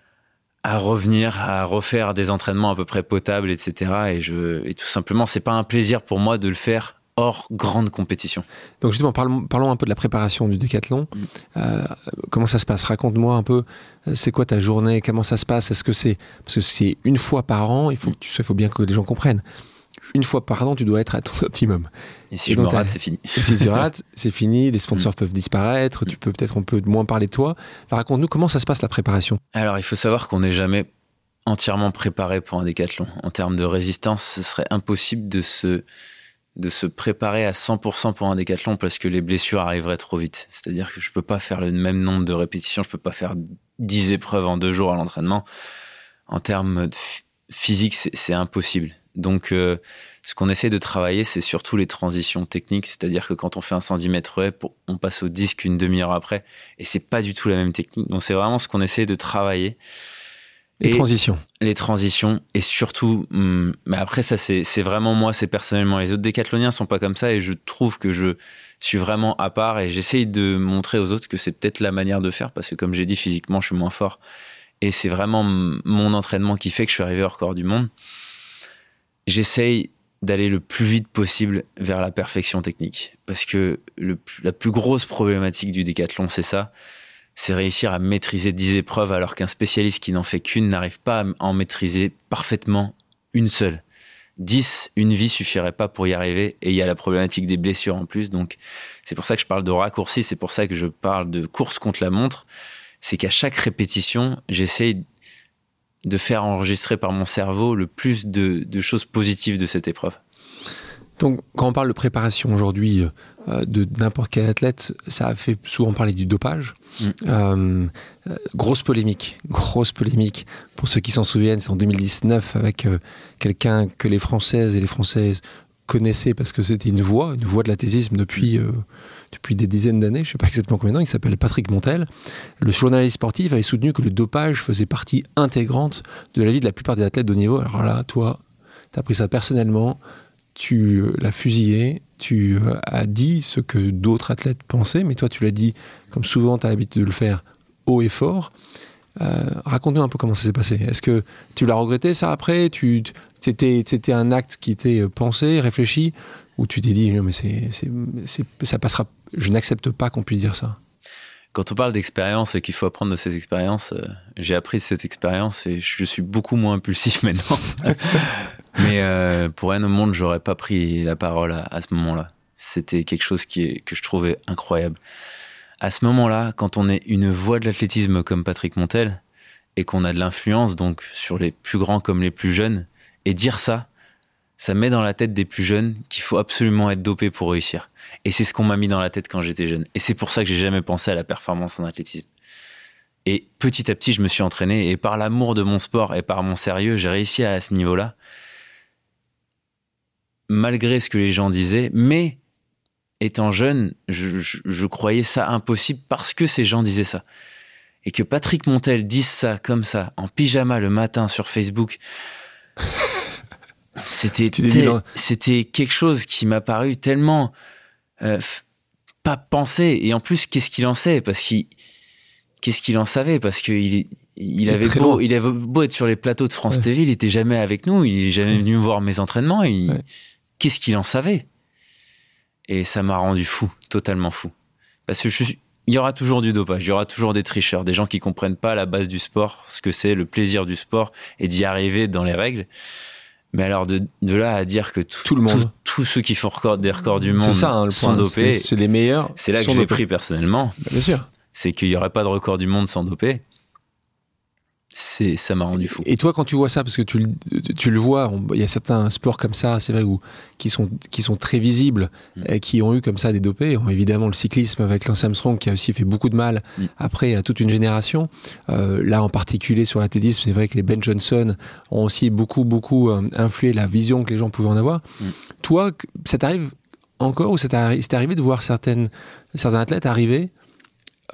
à revenir, à refaire des entraînements à peu près potables, etc. Et, je, et tout simplement, c'est pas un plaisir pour moi de le faire hors grande compétition. Donc justement, parlons, parlons un peu de la préparation du décathlon. Mm. Euh, comment ça se passe? Raconte-moi un peu, euh, c'est quoi ta journée? Comment ça se passe? Est-ce que c'est... Parce que c'est une fois par an, il faut, que tu, il faut bien que les gens comprennent. Une fois par an, tu dois être à ton optimum. Et si Et je me rate, c'est fini. Et si tu rates, [LAUGHS] c'est fini, les sponsors Mm. peuvent disparaître, tu peux peut-être, on peut moins parler de toi. Raconte-nous comment ça se passe la préparation? Alors, il faut savoir qu'on n'est jamais entièrement préparé pour un décathlon. En termes de résistance, ce serait impossible de se, de se préparer à 100% pour un décathlon parce que les blessures arriveraient trop vite. C'est-à-dire que je peux pas faire le même nombre de répétitions, je peux pas faire 10 épreuves en deux jours à l'entraînement. En termes de ph- physique, c'est c'est impossible. Donc, euh, ce qu'on essaie de travailler, c'est surtout les transitions techniques. C'est-à-dire que quand on fait un 110 mètres pour- on passe au disque une demi-heure après. Et c'est pas du tout la même technique. Donc, c'est vraiment ce qu'on essaie de travailler Les Et- transitions. les transitions et surtout hum, mais après ça c'est vraiment moi c'est personnellement les autres décathloniens sont pas comme ça et je trouve que je suis vraiment à part et j'essaye de montrer aux autres que c'est peut-être la manière de faire parce que comme j'ai dit physiquement je suis moins fort et c'est vraiment mon entraînement qui fait que je suis arrivé au record du monde j'essaye d'aller le plus vite possible vers la perfection technique. Parce que la plus grosse problématique du décathlon, c'est ça. C'est réussir à maîtriser 10 épreuves alors qu'un spécialiste qui n'en fait qu'une n'arrive pas à en maîtriser parfaitement une seule. 10, une vie suffirait pas pour y arriver. Et il y a la problématique des blessures en plus. Donc, c'est pour ça que je parle de raccourci. C'est pour ça que je parle de course contre la montre. C'est qu'à chaque répétition, j'essaye de faire enregistrer par mon cerveau le plus de, choses positives de cette épreuve. Donc, quand on parle de préparation aujourd'hui euh, de n'importe quel athlète, ça a fait souvent parler du dopage. Mm. Euh, euh, grosse polémique, grosse polémique. Pour ceux qui s'en souviennent, c'est en 2019 avec quelqu'un que les Françaises et les Françaises connaissaient parce que c'était une voix, une voix de l'athlétisme depuis depuis des dizaines d'années, je ne sais pas exactement combien temps, il s'appelle Patrick Montel. Le journaliste sportif avait soutenu que le dopage faisait partie intégrante de la vie de la plupart des athlètes de haut niveau. Alors là, toi, tu as pris ça personnellement, tu euh, l'as fusillé, tu euh, as dit ce que d'autres athlètes pensaient, mais toi, tu l'as dit, comme souvent tu as l'habitude de le faire, haut et fort. Euh, raconte-nous un peu comment ça s'est passé. Est-ce que tu l'as regretté ça après? C'était un acte qui était pensé, réfléchi? Ou tu t'es dit, non mais c'est, ça passera je n'accepte pas qu'on puisse dire ça. Quand on parle d'expérience et qu'il faut apprendre de ces expériences, euh, j'ai appris cette expérience et je suis beaucoup moins impulsif [LAUGHS] maintenant. [LAUGHS] Mais euh, pour rien au monde, j'aurais pas pris la parole à, ce moment-là. C'était quelque chose qui est, que je trouvais incroyable. À ce moment-là, quand on est une voix de l'athlétisme comme Patrick Montel et qu'on a de l'influence donc sur les plus grands comme les plus jeunes, et dire ça, ça met dans la tête des plus jeunes qu'il faut absolument être dopé pour réussir. Et c'est ce qu'on m'a mis dans la tête quand j'étais jeune. Et c'est pour ça que j'ai jamais pensé à la performance en athlétisme. Et petit à petit, je me suis entraîné et par l'amour de mon sport et par mon sérieux, j'ai réussi à, ce niveau-là. Malgré ce que les gens disaient, mais étant jeune, je, croyais ça impossible parce que ces gens disaient ça. Et que Patrick Montel dise ça comme ça, en pyjama le matin sur Facebook. C'était c'était quelque chose qui m'a paru tellement euh, pas pensé. Et en plus, qu'est-ce qu'il en sait? Parce qu'il qu'est-ce qu'il en savait? Parce qu'il il avait beau, il avait beau être sur les plateaux de France TV, il était jamais avec nous, il est jamais venu voir mes entraînements. Qu'est-ce qu'il en savait? Et ça m'a rendu fou, totalement fou. Parce que il y aura toujours du dopage, il y aura toujours des tricheurs, des gens qui comprennent pas la base du sport, ce que c'est le plaisir du sport et d'y arriver dans les règles. Mais alors de, là à dire que tout, le monde, tous ceux qui font record, des records du monde ça, hein, sont dopés, c'est les meilleurs. C'est là que j'ai pris personnellement. Bien sûr. C'est qu'il n'y aurait pas de record du monde sans doper c'est ça m'a rendu fou. Et toi, quand tu vois ça, parce que tu, tu le vois, il y a certains sports comme ça, c'est vrai, où, qui, sont, qui sont très visibles, mm. et qui ont eu comme ça des dopés. Évidemment, le cyclisme avec Lance Armstrong, qui a aussi fait beaucoup de mal mm. après à toute une génération. Euh, là, en particulier sur l'athlétisme, c'est vrai que les Ben Johnson ont aussi beaucoup, beaucoup euh, influé la vision que les gens pouvaient en avoir. Mm. Toi, ça t'arrive encore, ou c'est arrivé de voir certaines, certains athlètes arriver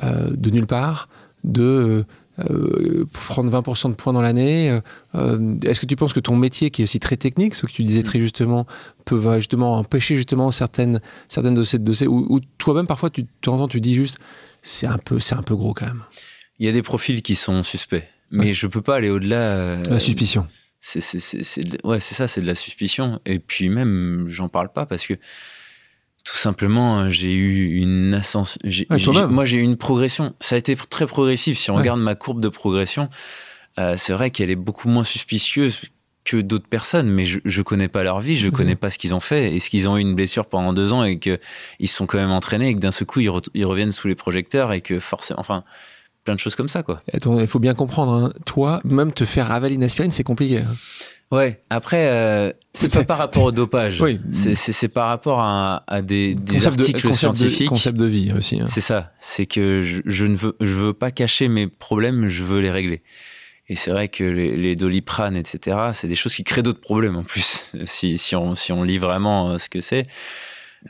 euh, de nulle part, de euh, prendre 20% de points dans l'année euh, euh, Est-ce que tu penses que ton métier, qui est aussi très technique, ce que tu disais très justement, peut justement empêcher justement certaines, certaines de ces dossiers ou, toi-même parfois tu t'entends, tu dis juste c'est un peu c'est un peu gros quand même. Il y a des profils qui sont suspects, mais je peux pas aller au-delà. la suspicion. C'est ouais c'est ça, c'est de la suspicion et puis même j'en parle pas parce que tout simplement, hein, j'ai eu une ascension. moi, j'ai eu une progression. Ça a été très progressif. Si on regarde ma courbe de progression, euh, c'est vrai qu'elle est beaucoup moins suspicieuse que d'autres personnes, mais je, je connais pas leur vie, je mhm. connais pas ce qu'ils ont fait. Est-ce qu'ils ont eu une blessure pendant deux ans et qu'ils se sont quand même entraînés et que d'un seul coup ils, reviennent sous les projecteurs et que forcément, enfin, plein de choses comme ça, quoi. il faut bien comprendre, hein. toi, même te faire avaler une aspirine, c'est compliqué. Hein. Ouais. Après, euh, c'est pas par rapport au dopage. Oui. C'est par rapport à, à des, des articles de, scientifiques. concept de vie aussi. Hein. C'est ça. C'est que je, je, ne veux, je veux pas cacher mes problèmes, je veux les régler. Et c'est vrai que les, les doliprane, etc., c'est des choses qui créent d'autres problèmes en plus. [LAUGHS] Si, si, on, si on lit vraiment euh, ce que c'est.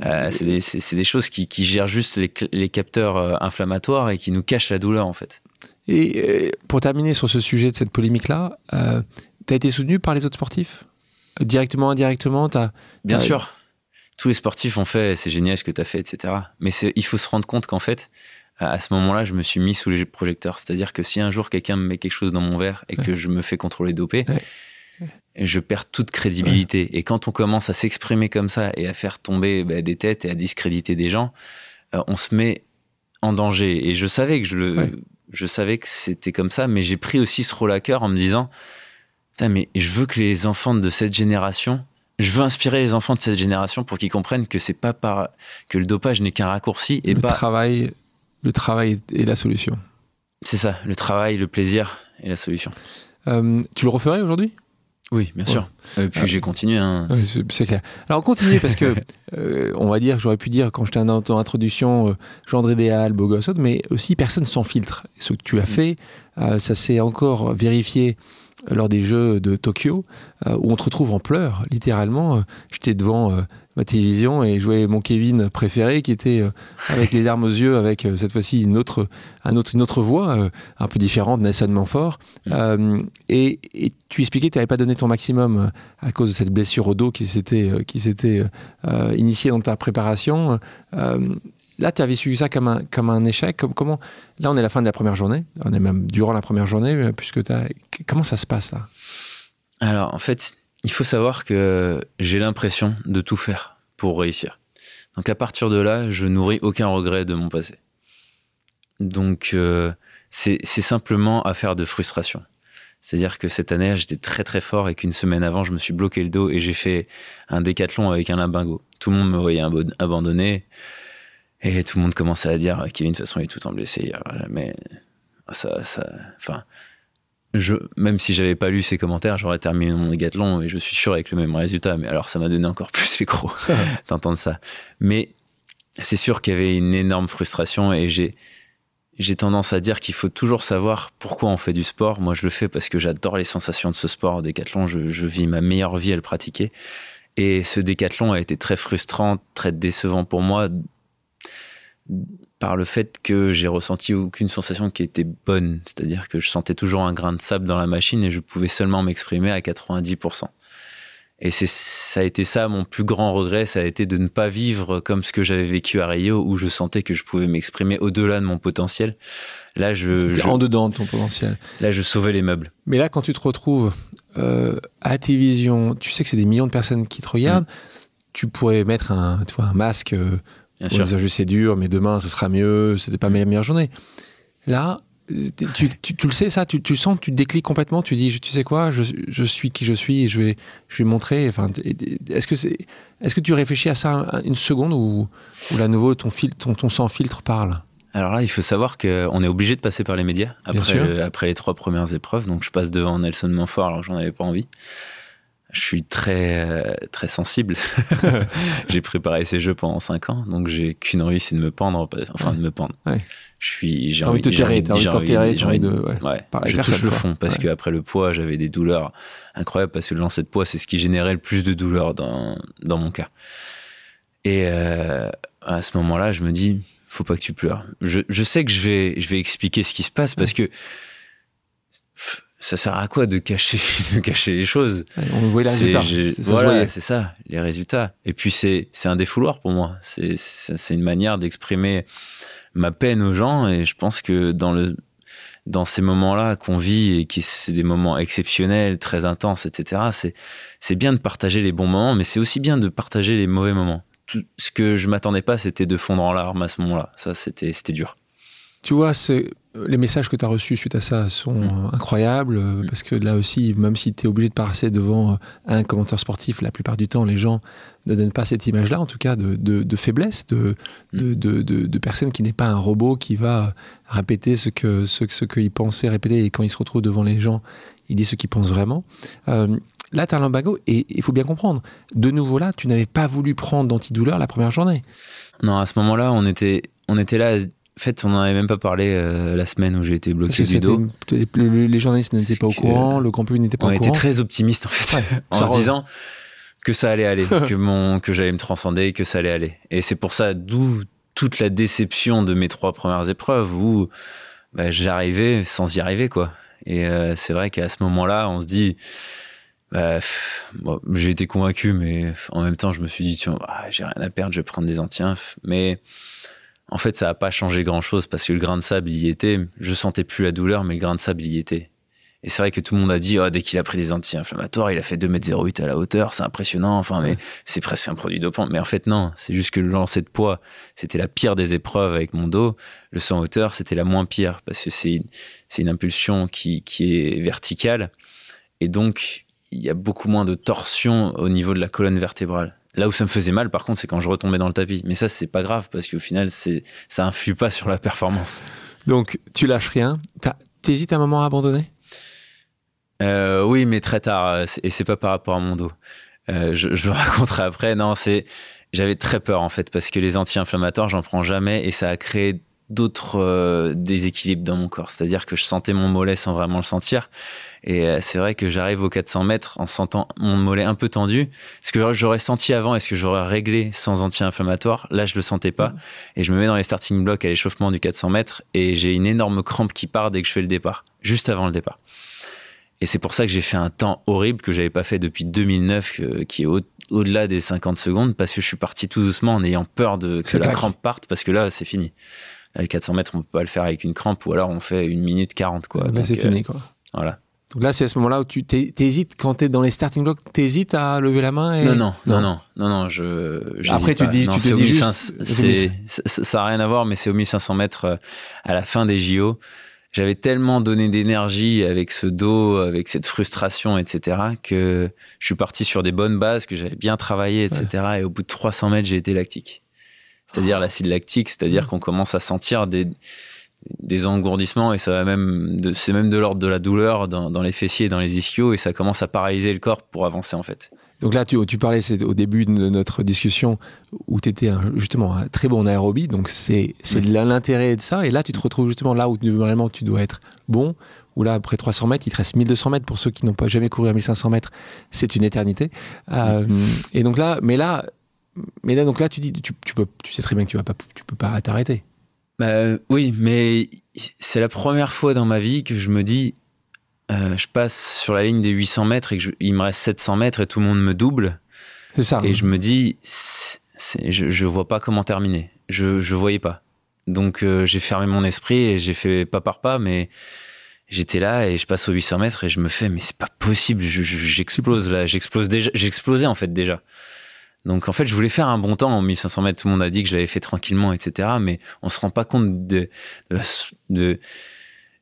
Euh, c'est des, des, choses qui, qui, gèrent juste les, les, capteurs inflammatoires et qui nous cachent la douleur en fait. Et pour terminer sur ce sujet de cette polémique-là, euh, tu as été soutenu par les autres sportifs? Directement, indirectement as, Bien sûr. Tous les sportifs ont fait, c'est génial ce que tu as fait, etc. Mais il faut se rendre compte qu'en fait, à ce moment-là, je me suis mis sous les projecteurs. C'est-à-dire que si un jour quelqu'un me met quelque chose dans mon verre et que je me fais contrôler dopé, je perds toute crédibilité. Et quand on commence à s'exprimer comme ça et à faire tomber bah, des têtes et à discréditer des gens, euh, on se met en danger. Et je savais que je le, je savais que c'était comme ça, mais j'ai pris aussi ce rôle à cœur en me disant, mais je veux que les enfants de cette génération, je veux inspirer les enfants de cette génération pour qu'ils comprennent que c'est pas par, que le dopage n'est qu'un raccourci et le pas. travail, le travail est la solution. C'est ça, le travail, le plaisir est la solution. Euh, tu le referais aujourd'hui? Oui, bien sûr. Et puis ah. j'ai continué. Hein. c'est clair. Alors continue parce que [LAUGHS] euh, on va dire, j'aurais pu dire quand j'étais dans ton introduction, euh, gendre idéal, beau gosse, mais aussi personne sans filtre. Ce que tu as mm. fait, euh, ça s'est encore vérifié lors des Jeux de Tokyo, où on te retrouve en pleurs, littéralement. J'étais devant ma télévision et je voyais mon Kevin préféré qui était euh, avec les larmes aux yeux, avec euh, cette fois-ci une autre, un autre, une autre voix, euh, un peu différente, Nelson Manfort. Mm. Et, et, tu expliquais que tu n'avais pas donné ton maximum à cause de cette blessure au dos qui s'était, qui s'était initiée dans ta préparation. Là, tu avais suivi ça comme un, comme un échec. Comment Là, on est à la fin de la première journée. On est même durant la première journée, puisque as... comment ça se passe là? Alors, en fait, il faut savoir que j'ai l'impression de tout faire pour réussir. Donc à partir de là, je nourris aucun regret de mon passé. Donc euh, c'est simplement affaire de frustration. C'est-à-dire que cette année, j'étais très très fort et qu'une semaine avant, je me suis bloqué le dos et j'ai fait un décathlon avec un limbingo. Tout le monde me voyait abandonné et tout le monde commençait à dire Kevin, de toute façon, il est tout le temps blessé. Mais ça, ça, enfin, je, même si j'avais pas lu ces commentaires, j'aurais terminé mon décathlon et je suis sûr avec le même résultat. Mais alors, ça m'a donné encore [LAUGHS] plus les crocs [LAUGHS] d'entendre ça. Mais c'est sûr qu'il y avait une énorme frustration et j'ai, j'ai tendance à dire qu'il faut toujours savoir pourquoi on fait du sport. Moi, je le fais parce que j'adore les sensations de ce sport. Décathlon, je, je vis ma meilleure vie à le pratiquer. Et ce décathlon a été très frustrant, très décevant pour moi par le fait que j'ai ressenti aucune sensation qui était bonne. C'est-à-dire que je sentais toujours un grain de sable dans la machine et je pouvais seulement m'exprimer à 90%. Et c'est, ça a été ça mon plus grand regret, ça a été de ne pas vivre comme ce que j'avais vécu à Rio, où je sentais que je pouvais m'exprimer au-delà de mon potentiel. Là, je, en dedans de ton potentiel. Là, je sauvais les meubles. Mais là, quand tu te retrouves euh, à télévision, tu sais que c'est des millions de personnes qui te regardent. Mm. Tu pourrais mettre un, tu vois, un masque. Euh, Bien sûr. c'est dur, mais demain, ce sera mieux, c'était pas ma meilleure journée. Là, tu, tu, le sais, ça, tu, tu sens, tu te décliques complètement, tu dis, tu sais quoi, je, je, suis qui je suis et je vais, je vais montrer. Enfin, est-ce que c'est, est-ce que tu réfléchis à ça une seconde ou, ou là, nouveau, ton, fil, ton, ton sang filtre parle? Alors là, il faut savoir qu'on est obligé de passer par les médias après, après les trois premières épreuves. Donc, je passe devant Nelson Manfort alors que j'en avais pas envie je suis très très sensible. [LAUGHS] j'ai préparé ces jeux pendant 5 ans, donc j'ai qu'une envie, c'est de me pendre, enfin de me pendre. Je suis, j'ai envie, de te tirer, j'ai envie, envie de, ouais, je touche le fond parce qu'après le poids, j'avais des douleurs incroyables parce que le lancer de poids, c'est ce qui générait le plus de douleurs dans dans mon cas. Et euh, à ce moment-là, je me dis, faut pas que tu pleures. Je, je sais que je vais je vais expliquer ce qui se passe parce que ça sert à quoi de cacher, [LAUGHS] de cacher les choses? On voit les résultats. Voilà, c'est ça, les résultats. Et puis c'est c'est un défouloir pour moi. C'est c'est une manière d'exprimer ma peine aux gens. Et je pense que dans le dans ces moments-là qu'on vit et qui c'est des moments exceptionnels, très intenses, etc. C'est c'est bien de partager les bons moments, mais c'est aussi bien de partager les mauvais moments. Tout, ce que je m'attendais pas, c'était de fondre en larmes à ce moment-là. Ça, c'était c'était dur. Tu vois, c'est les messages que tu as reçus suite à ça sont mm. euh, incroyables euh, mm. parce que là aussi, même si tu es obligé de passer devant euh, un commentaire sportif, la plupart du temps, les gens ne donnent pas cette image-là, en tout cas de, de, faiblesse, de, mm. de, de, personne qui n'est pas un robot qui va répéter ce que ce, ce qu'il pensait répéter et quand il se retrouve devant les gens, il dit ce qu'il pense vraiment. là, tu as un et il faut bien comprendre, de nouveau là, tu n'avais pas voulu prendre d'antidouleur la première journée. Non, à ce moment-là, on était, on était là fait, on n'en avait même pas parlé euh, la semaine où j'ai été bloqué du dos. Les journalistes n'étaient pas au courant, le grand public n'était pas au courant. On était très optimiste en fait, en se disant que ça allait aller, [LAUGHS] que mon que j'allais me transcender, que ça allait aller. Et c'est pour ça d'où toute la déception de mes trois premières épreuves où bah, j'arrivais sans y arriver quoi. Et euh, c'est vrai qu'à ce moment-là, on se dit, bah, j'ai été convaincu, mais en même temps, je me suis dit, tiens, bah, j'ai rien à perdre, je vais prendre des antiinfs. Mais en fait, ça n'a pas changé grand-chose parce que le grain de sable y était. Je sentais plus la douleur, mais le grain de sable y était. Et c'est vrai que tout le monde a dit, oh, dès qu'il a pris des anti-inflammatoires, il a fait 2m08 à la hauteur, c'est impressionnant, enfin, mais c'est presque un produit dopant. Mais en fait, non, c'est juste que le lancer de poids, c'était la pire des épreuves avec mon dos. Le saut en hauteur, c'était la moins pire, parce que c'est une, une impulsion qui, qui est verticale. Et donc, il y a beaucoup moins de torsion au niveau de la colonne vertébrale. Là où ça me faisait mal, par contre, c'est quand je retombais dans le tapis. Mais ça, c'est pas grave parce qu'au final, c'est, ça influe pas sur la performance. Donc, tu lâches rien. T'hésites un moment à abandonner? Euh, Oui, mais très tard. Et c'est pas par rapport à mon dos. Euh, je, je, le [LAUGHS] raconterai après. Non, c'est, j'avais très peur en fait parce que les anti-inflammatoires, j'en prends jamais et ça a créé d'autres euh, déséquilibres dans mon corps. C'est-à-dire que je sentais mon mollet sans vraiment le sentir. Et euh, c'est vrai que j'arrive aux 400 mètres en sentant mon mollet un peu tendu. Ce que j'aurais senti avant, est-ce que j'aurais réglé sans anti-inflammatoire Là, je le sentais pas. Et je me mets dans les starting blocks à l'échauffement du 400 mètres et j'ai une énorme crampe qui part dès que je fais le départ, juste avant le départ. Et c'est pour ça que j'ai fait un temps horrible que j'avais pas fait depuis 2009, euh, qui est au-delà des 50 secondes, parce que je suis parti tout doucement en ayant peur de que la crampe parte, parce que là, c'est fini. Là, les 400 mètres, on peut pas le faire avec une crampe, ou alors on fait une minute 40, quoi. Là, c'est fini, quoi. Voilà. Donc là, c'est à ce moment-là où tu hésites quand tu es dans les starting blocks, tu hésites à lever la main et... non, non, non, non, non, non, je. Après, tu dis, tu te dis juste, ça n'a rien à voir, mais c'est au 1500 mètres euh, à la fin des JO. J'avais tellement donné d'énergie avec ce dos, avec cette frustration, etc., que je suis parti sur des bonnes bases, que j'avais bien travaillé, etc. Et au bout de 300 mètres, j'ai été lactique. C'est-à-dire l'acide lactique, c'est-à-dire qu'on commence à sentir des, des engourdissements et ça va même c'est même de l'ordre de la douleur dans, les fessiers et dans les ischios et ça commence à paralyser le corps pour avancer en fait. Donc là, tu, tu parlais au début de notre discussion où tu étais justement un très bon aérobie, donc c'est l'intérêt de ça. Et là, tu te retrouves justement là où normalement tu dois être bon, où là, après 300 mètres, il te reste 1200 mètres pour ceux qui n'ont pas jamais couru à 1500 mètres, c'est une éternité. Euh, et donc là, mais là, mais là, donc là, tu dis, tu, peux, tu sais très bien que tu vas pas, tu peux pas t'arrêter. Bah, oui, mais c'est la première fois dans ma vie que je me dis, euh, je passe sur la ligne des 800 mètres et qu'il me reste 700 mètres et tout le monde me double. C'est ça. Et je me dis, je, je vois pas comment terminer. Je, je voyais pas. Donc euh, j'ai fermé mon esprit et j'ai fait pas par pas, mais j'étais là et je passe aux 800 mètres et je me fais, mais c'est pas possible, j'explose là, j'explose déjà, j'explosais en fait déjà. Donc en fait, je voulais faire un bon temps en 1500 mètres. Tout le monde a dit que je l'avais fait tranquillement, etc. Mais on se rend pas compte de, de,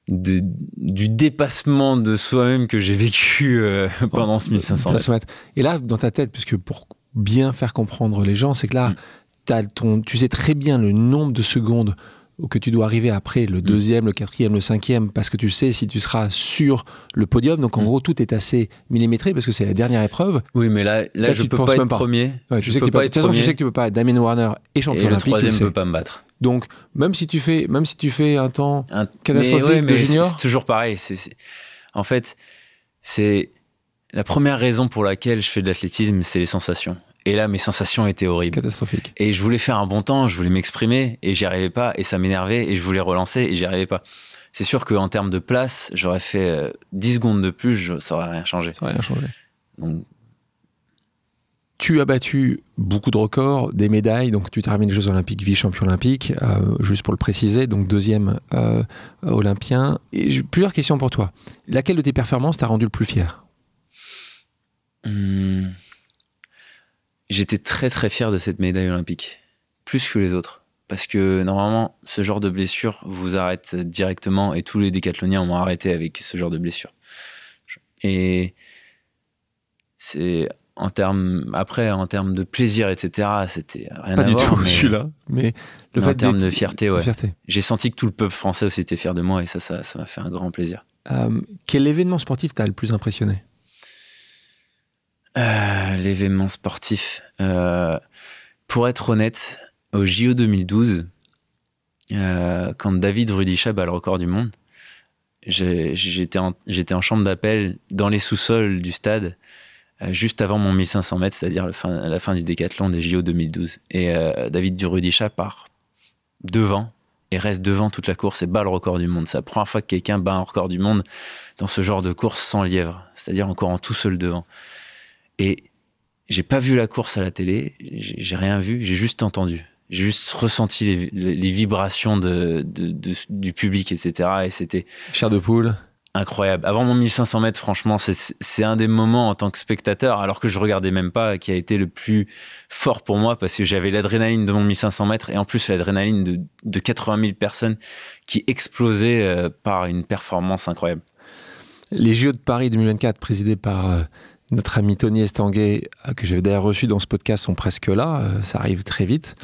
de, du dépassement de soi-même que j'ai vécu euh, [LAUGHS] pendant ce 1500 mètres. Et là, dans ta tête, puisque pour bien faire comprendre les gens, c'est que là, mm. as ton, tu sais très bien le nombre de secondes que tu dois arriver après le mm. deuxième, le quatrième, le cinquième, parce que tu sais si tu seras sur le podium. Donc en mm. gros, tout est assez millimétré parce que c'est la dernière épreuve. Oui, mais là, là, je peux pas être premier. tu sais que pas, de toute façon, tu sais que tu peux pas être Damien Warner et champion et Le troisième ne peut pas me battre. Donc même si tu fais, même si tu fais un temps catastrophique de junior, c'est toujours pareil. En fait, c'est la première raison pour laquelle je fais de l'athlétisme, c'est les sensations. Et là, mes sensations étaient horribles. Catastrophiques. Et je voulais faire un bon temps, je voulais m'exprimer et j'y arrivais pas et ça m'énervait et je voulais relancer et j'y arrivais pas. C'est sûr qu'en termes de place, j'aurais fait 10 euh, secondes de plus, ça aurait rien changé. Ça aurait rien changé. Tu as battu beaucoup de records, des médailles, donc tu termines les Jeux Olympiques vice-champion olympique, euh, juste pour le préciser, donc deuxième euh, olympien. Et plusieurs questions pour toi. Laquelle de tes performances t'a rendu le plus fier? Hmm j'étais très très fier de cette médaille olympique, plus que les autres. Parce que normalement, ce genre de blessure vous arrête directement et tous les décathloniens m'ont arrêté avec ce genre de blessure. Et c'est en termes après en termes de plaisir etc c'était rien pas à du voir, tout mais, je suis là mais le fait en termes de fierté ouais j'ai senti que tout le peuple français aussi était fier de moi et ça ça m'a fait un grand plaisir euh, quel événement sportif t'a le plus impressionné? Euh, l'événement sportif. Euh, pour être honnête, au JO 2012, euh, quand David Rudisha bat le record du monde, j'étais en, en, chambre d'appel dans les sous-sols du stade, juste avant mon 1500 mètres, c'est-à-dire la fin, du décathlon des JO 2012. Et David Rudisha part devant et reste devant toute la course et bat le record du monde. C'est la première fois que quelqu'un bat un record du monde dans ce genre de course sans lièvre, c'est-à-dire en tout seul devant. Et j'ai pas vu la course à la télé, j'ai rien vu, j'ai juste entendu. J'ai juste ressenti les, vibrations de, du public, etc. Et c'était. Cher de poule. incroyable. Avant mon 1500 mètres, franchement, c'est un des moments en tant que spectateur, alors que je regardais même pas, qui a été le plus fort pour moi parce que j'avais l'adrénaline de mon 1500 mètres et en plus l'adrénaline de, de 80 000 personnes qui explosaient euh, par une performance incroyable. Les JO de Paris 2024, présidés par euh, notre ami Tony Estanguet, euh, que j'avais d'ailleurs reçu dans ce podcast, sont presque là. ça arrive très vite.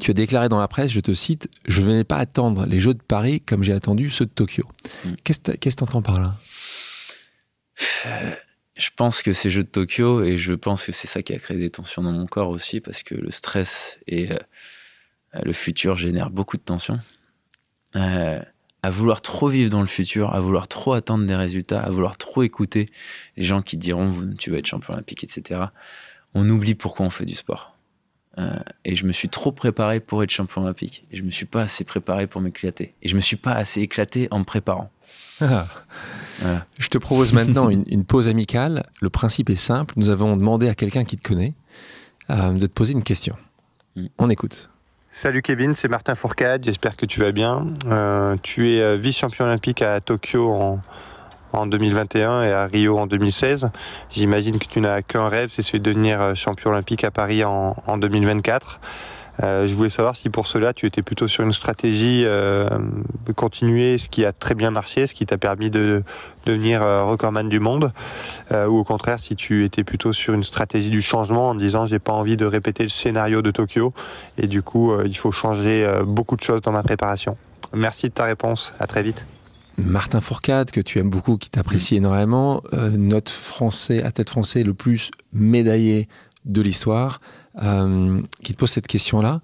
Tu as déclaré dans la presse, je te cite, je ne venais pas attendre les Jeux de Paris comme j'ai attendu ceux de Tokyo. Mm. Qu'est-ce que tu entends par là? Je pense que ces Jeux de Tokyo, et je pense que c'est ça qui a créé des tensions dans mon corps aussi, parce que le stress et euh, le futur génèrent beaucoup de tensions. Euh, à vouloir trop vivre dans le futur, à vouloir trop attendre des résultats, à vouloir trop écouter les gens qui diront tu vas être champion olympique, etc. On oublie pourquoi on fait du sport. Euh, et je me suis trop préparé pour être champion olympique. Et je me suis pas assez préparé pour m'éclater. Et je me suis pas assez éclaté en me préparant. Ah. Je te propose maintenant une, pause amicale. Le principe est simple. Nous avons demandé à quelqu'un qui te connaît euh, de te poser une question. Mm. On écoute. Salut Kevin, c'est Martin Fourcade. J'espère que tu vas bien. Euh, tu es vice-champion olympique à Tokyo en, en 2021 et à Rio en 2016. J'imagine que tu n'as qu'un rêve, c'est celui de devenir euh, champion olympique à Paris en, 2024. Euh, je voulais savoir si pour cela tu étais plutôt sur une stratégie euh, de continuer ce qui a très bien marché, ce qui t'a permis de, devenir recordman du monde, ou au contraire si tu étais plutôt sur une stratégie du changement en disant j'ai pas envie de répéter le scénario de Tokyo et du coup il faut changer beaucoup de choses dans ma préparation. Merci de ta réponse, à très vite. Martin Fourcade, que tu aimes beaucoup, qui t'apprécie énormément, euh, notre français, à tête français le plus médaillé de l'histoire, euh, qui te pose cette question-là.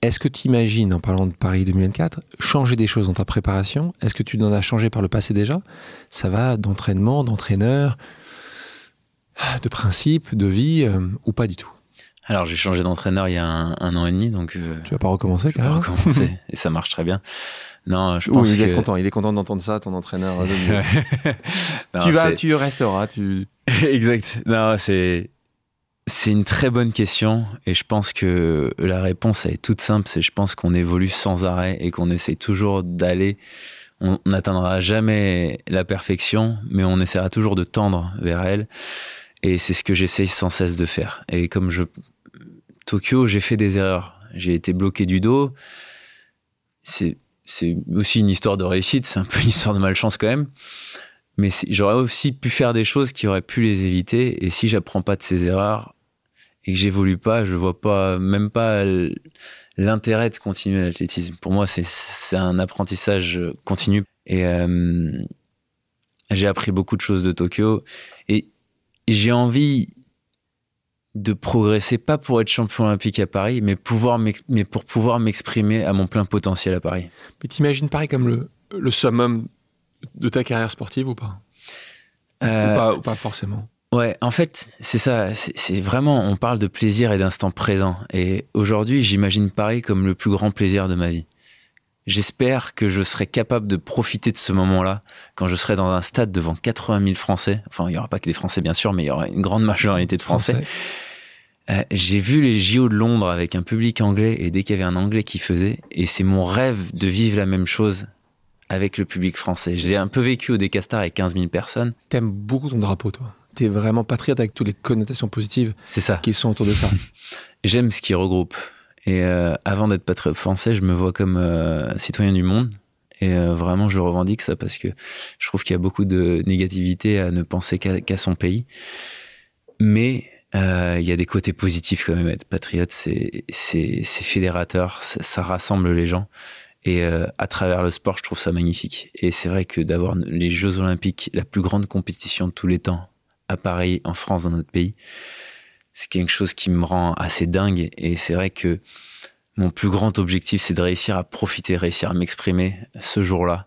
Est-ce que tu imagines, en parlant de Paris 2024, changer des choses dans ta préparation? Est-ce que tu en as changé par le passé déjà? Ça va d'entraînement, d'entraîneur, de principe, de vie, euh, ou pas du tout? Alors j'ai changé d'entraîneur il y a un, an et demi, donc tu vas pas recommencer. Je vais pas recommencer [LAUGHS] et ça marche très bien. Non, je pense il est content. Il est content d'entendre ça, ton entraîneur. [LAUGHS] [LAUGHS] tu vas, tu resteras. Tu... exact. Non, c'est c'est une très bonne question et je pense que la réponse est toute simple. C'est je pense qu'on évolue sans arrêt et qu'on essaie toujours d'aller. On n'atteindra jamais la perfection, mais on essaiera toujours de tendre vers elle. Et c'est ce que j'essaye sans cesse de faire. Et comme je Tokyo, j'ai fait des erreurs. J'ai été bloqué du dos. C'est c'est aussi une histoire de réussite, c'est un peu une histoire de malchance quand même. Mais j'aurais aussi pu faire des choses qui auraient pu les éviter. Et si j'apprends pas de ces erreurs et que j'évolue pas, je vois pas, même pas l'intérêt de continuer l'athlétisme. Pour moi, c'est un apprentissage continu. Et euh, j'ai appris beaucoup de choses de Tokyo. Et j'ai envie de progresser, pas pour être champion olympique à Paris, mais, pouvoir mais pour pouvoir m'exprimer à mon plein potentiel à Paris. Mais t'imagines Paris comme le, le summum de ta carrière sportive ou pas, euh, ou pas, forcément? Ouais, en fait, c'est ça. C'est vraiment, on parle de plaisir et d'instant présent. Et aujourd'hui, j'imagine Paris comme le plus grand plaisir de ma vie. J'espère que je serai capable de profiter de ce moment-là quand je serai dans un stade devant 80 000 Français. Enfin, il n'y aura pas que des Français, bien sûr, mais il y aura une grande majorité de Français. Euh, j'ai vu les JO de Londres avec un public anglais et dès qu'il y avait un anglais qui faisait, et c'est mon rêve de vivre la même chose avec le public français. J'ai un peu vécu au Décastar avec 15 000 personnes. T'aimes beaucoup ton drapeau, toi? T'es vraiment patriote avec toutes les connotations positives ça. qui sont autour de ça. [LAUGHS] J'aime ce qui regroupe. Et euh, avant d'être patriote français, je me vois comme euh, citoyen du monde. Et vraiment, je revendique ça parce que je trouve qu'il y a beaucoup de négativité à ne penser qu'à son pays. Mais euh, il y a des côtés positifs quand même. Être patriote, c'est c'est fédérateur, ça, rassemble les gens. Et euh, à travers le sport, je trouve ça magnifique. Et c'est vrai que d'avoir les Jeux Olympiques, la plus grande compétition de tous les temps, à Paris, en France, dans notre pays, c'est quelque chose qui me rend assez dingue. Et c'est vrai que mon plus grand objectif, c'est de réussir à profiter, réussir à m'exprimer ce jour-là.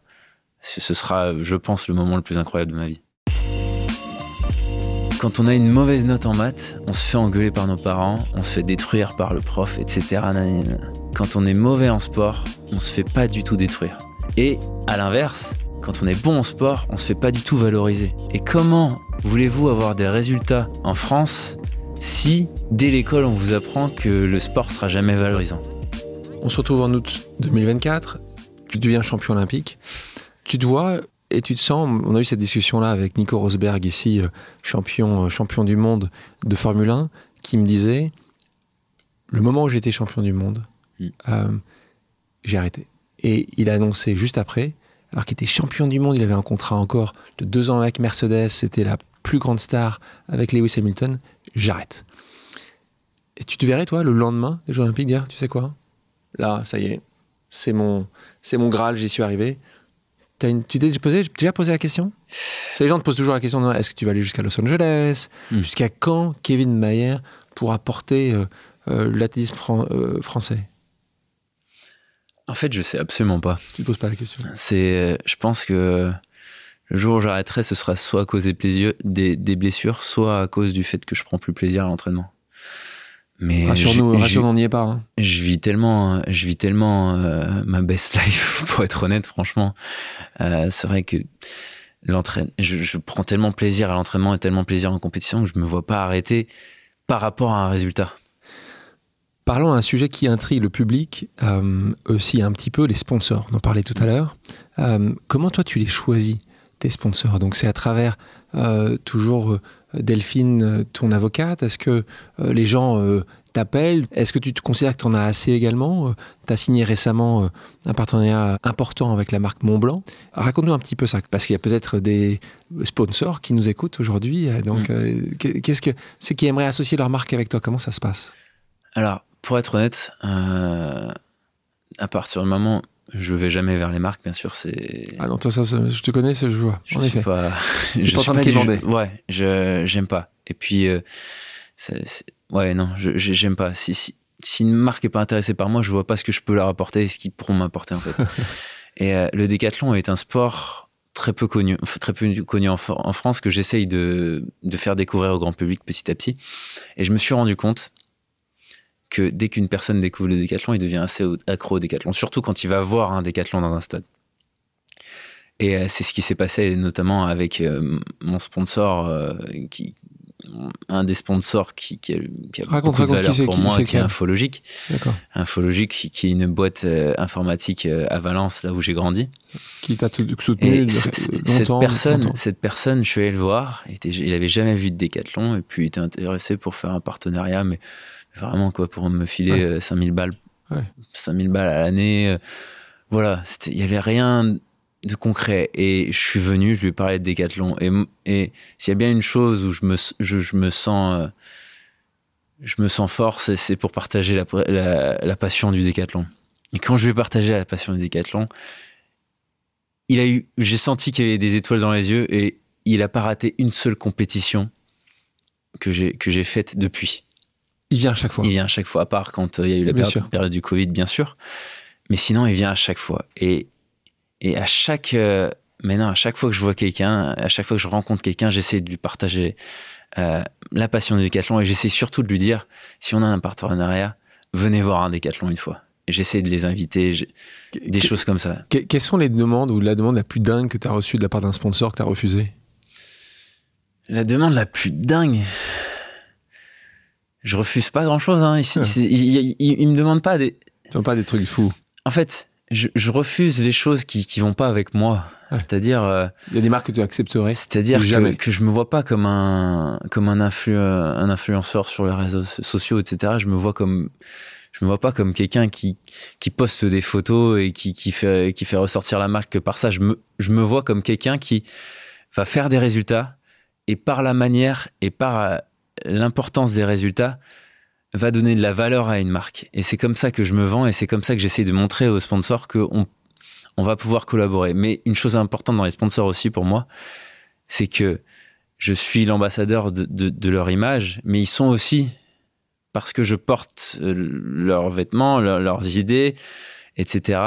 Ce sera, je pense, le moment le plus incroyable de ma vie. Quand on a une mauvaise note en maths, on se fait engueuler par nos parents, on se fait détruire par le prof, etc. Quand on est mauvais en sport, on se fait pas du tout détruire. Et à l'inverse, quand on est bon en sport, on se fait pas du tout valoriser. Et comment voulez-vous avoir des résultats en France si dès l'école on vous apprend que le sport sera jamais valorisant? On se retrouve en août 2024, tu deviens champion olympique. Tu dois Et tu te sens, on a eu cette discussion-là avec Nico Rosberg ici, euh, champion, euh, champion du monde de Formule 1, qui me disait, le moment où j'étais champion du monde, Mm. euh, j'ai arrêté. Et il a annoncé juste après, alors qu'il était champion du monde, il avait un contrat encore de deux ans avec Mercedes, c'était la plus grande star avec Lewis Hamilton, j'arrête. Et tu te verrais, toi, le lendemain des Jeux Olympiques, dire, tu sais quoi? Là, ça y est, c'est mon, c'est mon Graal, j'y suis arrivé. T'as une- tu t'es déjà déjà posé la question? Les gens te posent toujours la question est-ce que tu vas aller jusqu'à Los Angeles? Mm. Jusqu'à quand Kevin Mayer pourra porter euh, euh, l'athlétisme fran- euh, français? En fait, je sais absolument pas. Tu te poses pas la question. C'est, je pense que le jour où j'arrêterai, ce sera soit à cause des, plaisirs- des, des blessures, soit à cause du fait que je prends plus plaisir à l'entraînement. Mais Rassure-nous, rassure-nous, on n'y est pas. hein. je vis tellement, je vis tellement euh, ma best [LAUGHS] life, pour être honnête, franchement. Euh, c'est vrai que l'entraîne, je, je prends tellement plaisir à l'entraînement et tellement plaisir en compétition que je me vois pas arrêter par rapport à un résultat. Parlons d'un sujet qui intrigue le public, euh, aussi un petit peu, les sponsors. On en parlait tout à l'heure. Euh, comment toi tu les choisis, tes sponsors? Donc c'est à travers euh, toujours euh, Delphine, ton avocate? Est-ce que les gens t'appellent? Est-ce que tu te considères que tu en as assez également? Tu as signé récemment un partenariat important avec la marque Montblanc. Raconte-nous un petit peu ça, parce qu'il y a peut-être des sponsors qui nous écoutent aujourd'hui. Donc, Mm. euh, qu'est-ce que ceux qui aimeraient associer leur marque avec toi Comment ça se passe? Alors, pour être honnête, euh, à partir du moment, je vais jamais vers les marques, bien sûr, c'est. Ah non, toi, ça, ça, je te connais, ça, je vois. je en suis effet. pas. [LAUGHS] Je pas en suis train de du- quémander. Ouais, je j'aime pas. Et puis, euh, ouais, non, je j'ai- j'aime pas. Si, si si une marque est pas intéressée par moi, je vois pas ce que je peux leur apporter et ce qu'ils pourront m'apporter en fait. [LAUGHS] et euh, le décathlon est un sport très peu connu, très peu connu en, en France que j'essaye de, de faire découvrir au grand public petit à petit. Et je me suis rendu compte que dès qu'une personne découvre le décathlon, il devient assez accro au décathlon, surtout quand il va voir un décathlon dans un stade. Et euh, c'est ce qui s'est passé notamment avec euh, mon sponsor, euh, qui, un des sponsors qui, qui a, qui a Raconte, beaucoup de valeur qui pour moi, qui est lequel Infologique. Infologique, qui, est une boîte informatique à Valence, là où j'ai grandi. Qui t'a soutenu cette personne, longtemps. cette personne, je suis allé le voir. Il, était- il avait jamais vu de décathlon et puis il était intéressé pour faire un partenariat, mais vraiment quoi, pour me filer Ouais. euh, 5000 balles, Ouais. 5000 balles à l'année. euh, voilà, il y avait rien de concret. Et je suis venu, je lui ai parlé de décathlon. Et, s'il y a bien une chose où je me, je, je me sens, euh, je me sens fort, c'est c'est pour partager la, la, la passion du décathlon. Et quand je lui ai partagé la passion du décathlon, il a eu, j'ai senti qu'il y avait des étoiles dans les yeux et il a pas raté une seule compétition que j'ai que j'ai faite depuis. Il vient à chaque fois. Il vient à chaque fois, à part quand euh, il y a eu la période, du Covid, bien sûr. Mais sinon, il vient à chaque fois. Et, et à chaque, euh, mais non, à chaque fois que je vois quelqu'un, à chaque fois que je rencontre quelqu'un, j'essaie de lui partager euh, la passion du décathlon et j'essaie surtout de lui dire, si on a un partenariat, venez voir un décathlon une fois. J'essaie de les inviter, des Que- choses comme ça. que- Quelles sont les demandes ou la demande la plus dingue que tu as reçue de la part d'un sponsor que tu as refusé? La demande la plus dingue? Je refuse pas grand chose. Hein. Il, Ouais. il, il- il- il me demande pas des. Tu n'as pas des trucs fous En fait, je, je refuse les choses qui, qui vont pas avec moi. Ouais. C'est-à-dire, euh, Il y a des marques que tu accepterais c'est-à-dire que, que je me vois pas comme un comme un, influ, un influenceur sur les réseaux sociaux, etc. Je me vois comme je me vois pas comme quelqu'un qui qui poste des photos et qui qui fait qui fait ressortir la marque que par ça. Je me je me vois comme quelqu'un qui va faire des résultats et par la manière et par euh, l'importance des résultats va donner de la valeur à une marque. Et c'est comme ça que je me vends et c'est comme ça que j'essaie de montrer aux sponsors qu'on on va pouvoir collaborer. Mais une chose importante dans les sponsors aussi pour moi, c'est que je suis l'ambassadeur de, de- leur image, mais ils sont aussi parce que je porte euh, leurs vêtements, leur- leurs idées, etc.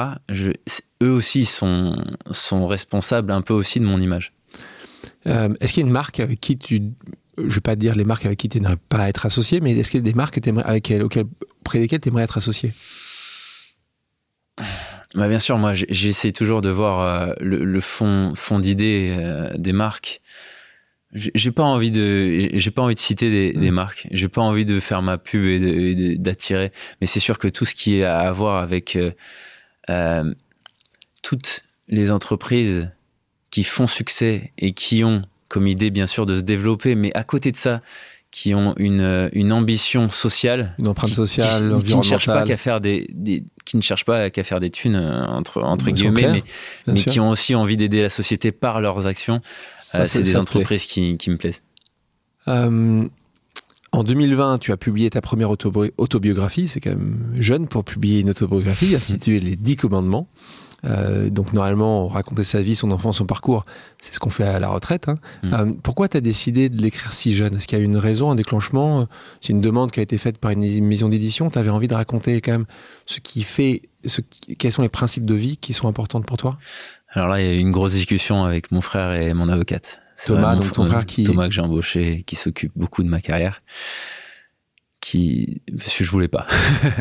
Eux aussi sont, sont responsables un peu aussi de mon image. Euh, Est-ce qu'il y a une marque avec qui tu. Je vais pas dire les marques avec qui tu n'aimerais pas être associé, mais est-ce qu'il y a des marques avec elles- auxquelles, auprès desquelles tu aimerais être associé? Bah bien sûr, moi j'essaie toujours de voir euh, le, le fond, fond d'idées euh, des marques. J'ai pas envie de, j'ai pas envie de citer des, des Mm. marques. J'ai pas envie de faire ma pub et d'attirer. Mais c'est sûr que tout ce qui est à voir avec euh, euh, toutes les entreprises qui font succès et qui ont comme idée bien sûr de se développer, mais à côté de ça, qui ont une, une ambition sociale, une empreinte sociale, qui, qui, ne cherchent pas qu'à faire des, des, qui ne cherchent pas qu'à faire des thunes euh, entre entre guillemets, mais, mais qui ont aussi envie d'aider la société par leurs actions. Euh, c'est des entreprises qui, qui, me plaisent. Euh, en 2020, tu as publié ta première autobiographie. C'est quand même jeune pour publier une autobiographie intitulée Les Dix Commandements. Euh, donc normalement, raconter sa vie, son enfance, son parcours, c'est ce qu'on fait à la retraite. Hein. Mm. Euh, pourquoi tu as décidé de l'écrire si jeune? Est-ce qu'il y a une raison, un déclenchement? C'est une demande qui a été faite par une maison d'édition. Tu avais envie de raconter quand même ce qui fait, ce quels sont les principes de vie qui sont importants pour toi? Alors là, il y a eu une grosse discussion avec mon frère et mon avocate. Thomas, donc ton frère qui... Thomas que j'ai embauché, qui s'occupe beaucoup de ma carrière qui je voulais pas.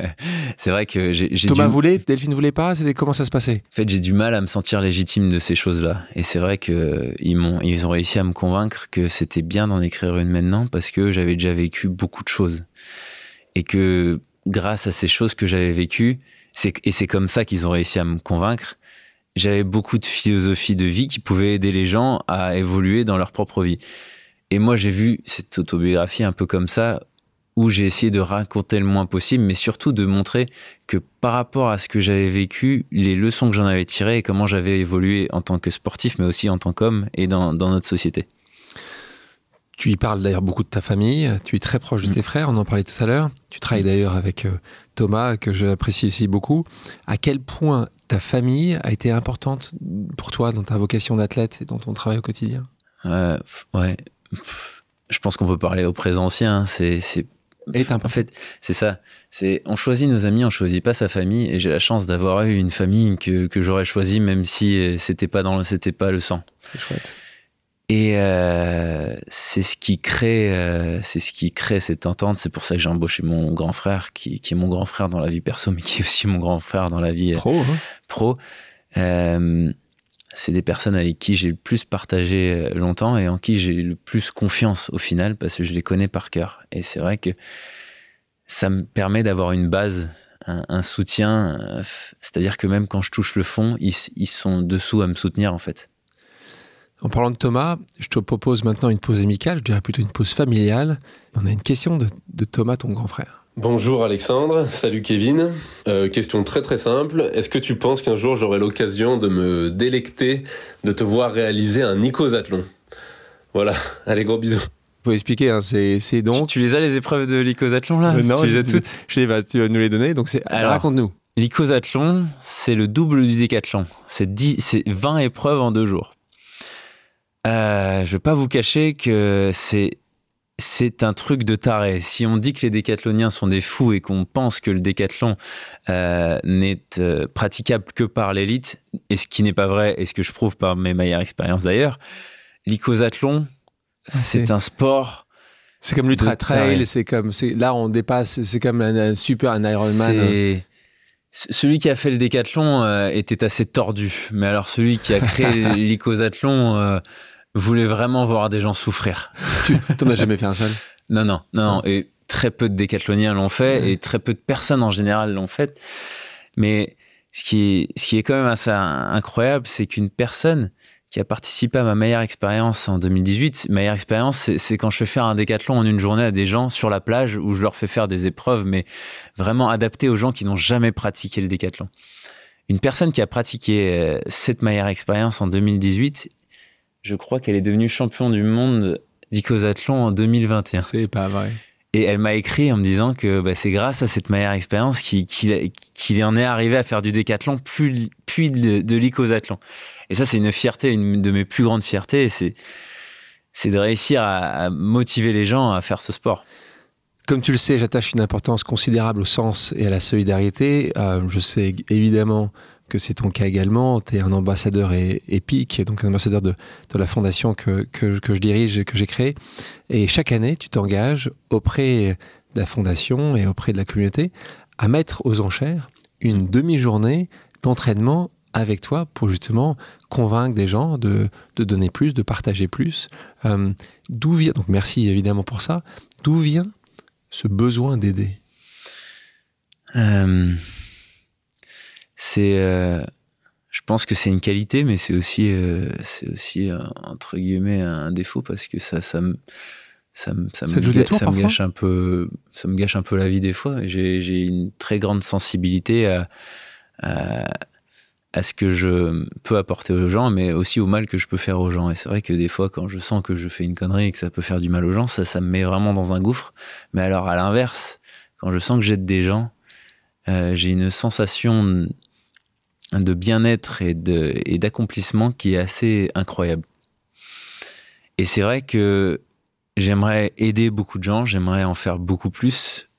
[LAUGHS] c'est vrai que j'ai Thomas voulait, Delphine voulait pas. C'était comment ça se passait? En fait, j'ai du mal à me sentir légitime de ces choses-là. Et c'est vrai que ils m'ont, ils ont réussi à me convaincre que c'était bien d'en écrire une maintenant parce que j'avais déjà vécu beaucoup de choses et que grâce à ces choses que j'avais vécues, c'est et c'est comme ça qu'ils ont réussi à me convaincre. J'avais beaucoup de philosophie de vie qui pouvait aider les gens à évoluer dans leur propre vie. Et moi, j'ai vu cette autobiographie un peu comme ça, où j'ai essayé de raconter le moins possible, mais surtout de montrer que par rapport à ce que j'avais vécu, les leçons que j'en avais tirées et comment j'avais évolué en tant que sportif, mais aussi en tant qu'homme et dans, dans, notre société. Tu y parles d'ailleurs beaucoup de ta famille, tu es très proche de mm. tes frères, on en parlait tout à l'heure. Tu travailles d'ailleurs avec euh, Thomas, que j'apprécie aussi beaucoup. À quel point ta famille a été importante pour toi dans ta vocation d'athlète et dans ton travail au quotidien? Euh, Ouais, je pense qu'on peut parler au présent ancien. En fait, c'est ça. C'est on choisit nos amis, on choisit pas sa famille. Et j'ai la chance d'avoir eu une famille que, que j'aurais choisie, même si euh, c'était pas dans c'était pas le sang. C'est chouette. Et euh, c'est ce qui crée, euh, c'est ce qui crée cette entente. C'est pour ça que j'ai embauché mon grand frère, qui, qui, est mon grand frère dans la vie perso, mais qui est aussi mon grand frère dans la vie pro. Hein. pro. C'est des personnes avec qui j'ai le plus partagé longtemps et en qui j'ai le plus confiance au final parce que je les connais par cœur. Et c'est vrai que ça me permet d'avoir une base, un, soutien. C'est-à-dire que même quand je touche le fond, ils, sont dessous à me soutenir en fait. En parlant de Thomas, je te propose maintenant une pause amicale, je dirais plutôt une pause familiale. On a une question de Thomas, ton grand frère. Bonjour Alexandre, salut Kevin. Euh, question très très simple. Est-ce que tu penses qu'un jour j'aurai l'occasion de me délecter de te voir réaliser un icosathlon Voilà, [LAUGHS] allez gros bisous faut expliquer, hein, c'est, donc. Tu, les as les épreuves de l'icosathlon là? Euh, Non, tu les as toutes? Je bah, tu vas nous les donner. Donc c'est. Raconte-nous. L'icosathlon, c'est le double du décathlon. C'est 10, c'est 20 épreuves en deux jours. Euh, je vais pas vous cacher que c'est c'est un truc de taré. Si on dit que les décathloniens sont des fous et qu'on pense que le décathlon euh, n'est euh, praticable que par l'élite, et ce qui n'est pas vrai, et ce que je prouve par mes meilleures expériences d'ailleurs, l'icosathlon, c'est un sport. C'est comme l'ultra trail, c'est comme là on dépasse, c'est comme un, super un Ironman. Celui qui a fait le décathlon euh, était assez tordu, mais alors celui qui a créé [LAUGHS] l'icosathlon voulait vraiment voir des gens souffrir. Tu t'en as jamais fait un seul? [LAUGHS] Non, non, non, Et très peu de décathloniens l'ont fait et très peu de personnes en général l'ont fait. Mais ce qui est, ce qui est quand même assez incroyable, c'est qu'une personne qui a participé à ma meilleure expérience en 2018. Ma meilleure expérience, c'est quand je fais faire un décathlon en une journée à des gens sur la plage où je leur fais faire des épreuves, mais vraiment adaptées aux gens qui n'ont jamais pratiqué le décathlon. Une personne qui a pratiqué euh, cette meilleure expérience en 2018, je crois qu'elle est devenue champion du monde d'icosathlon en 2021. C'est pas vrai. Et elle m'a écrit en me disant que bah, c'est grâce à cette meilleure expérience qu'il en est arrivé à faire du décathlon puis, puis de, de l'icosathlon. Et ça, c'est une fierté, une de mes plus grandes fiertés. C'est, c'est de réussir à, motiver les gens à faire ce sport. Comme tu le sais, j'attache une importance considérable au sens et à la solidarité. Euh, je sais évidemment que c'est ton cas également. Tu es un ambassadeur épique, donc un ambassadeur de, de la fondation que, que, que, je dirige et que j'ai créée. Et chaque année, tu t'engages auprès de la fondation et auprès de la communauté à mettre aux enchères une demi-journée d'entraînement avec toi pour justement convaincre des gens de, de donner plus, de partager plus. Euh, d'où vient, donc merci évidemment pour ça, d'où vient ce besoin d'aider? Euh, C'est, euh, je pense que c'est une qualité, mais c'est aussi, euh, c'est aussi entre guillemets un défaut parce que ça, ça me, ça me, ça, me, ça me gâche un peu, ça me gâche un peu la vie des fois. J'ai une très grande sensibilité à, à, à, ce que je peux apporter aux gens, mais aussi au mal que je peux faire aux gens. Et c'est vrai que des fois, quand je sens que je fais une connerie et que ça peut faire du mal aux gens, ça, ça me met vraiment dans un gouffre. Mais alors, à l'inverse, quand je sens que j'aide des gens, euh, j'ai une sensation de bien-être et d'accomplissement qui est assez incroyable. Et c'est vrai que j'aimerais aider beaucoup de gens, j'aimerais en faire beaucoup plus.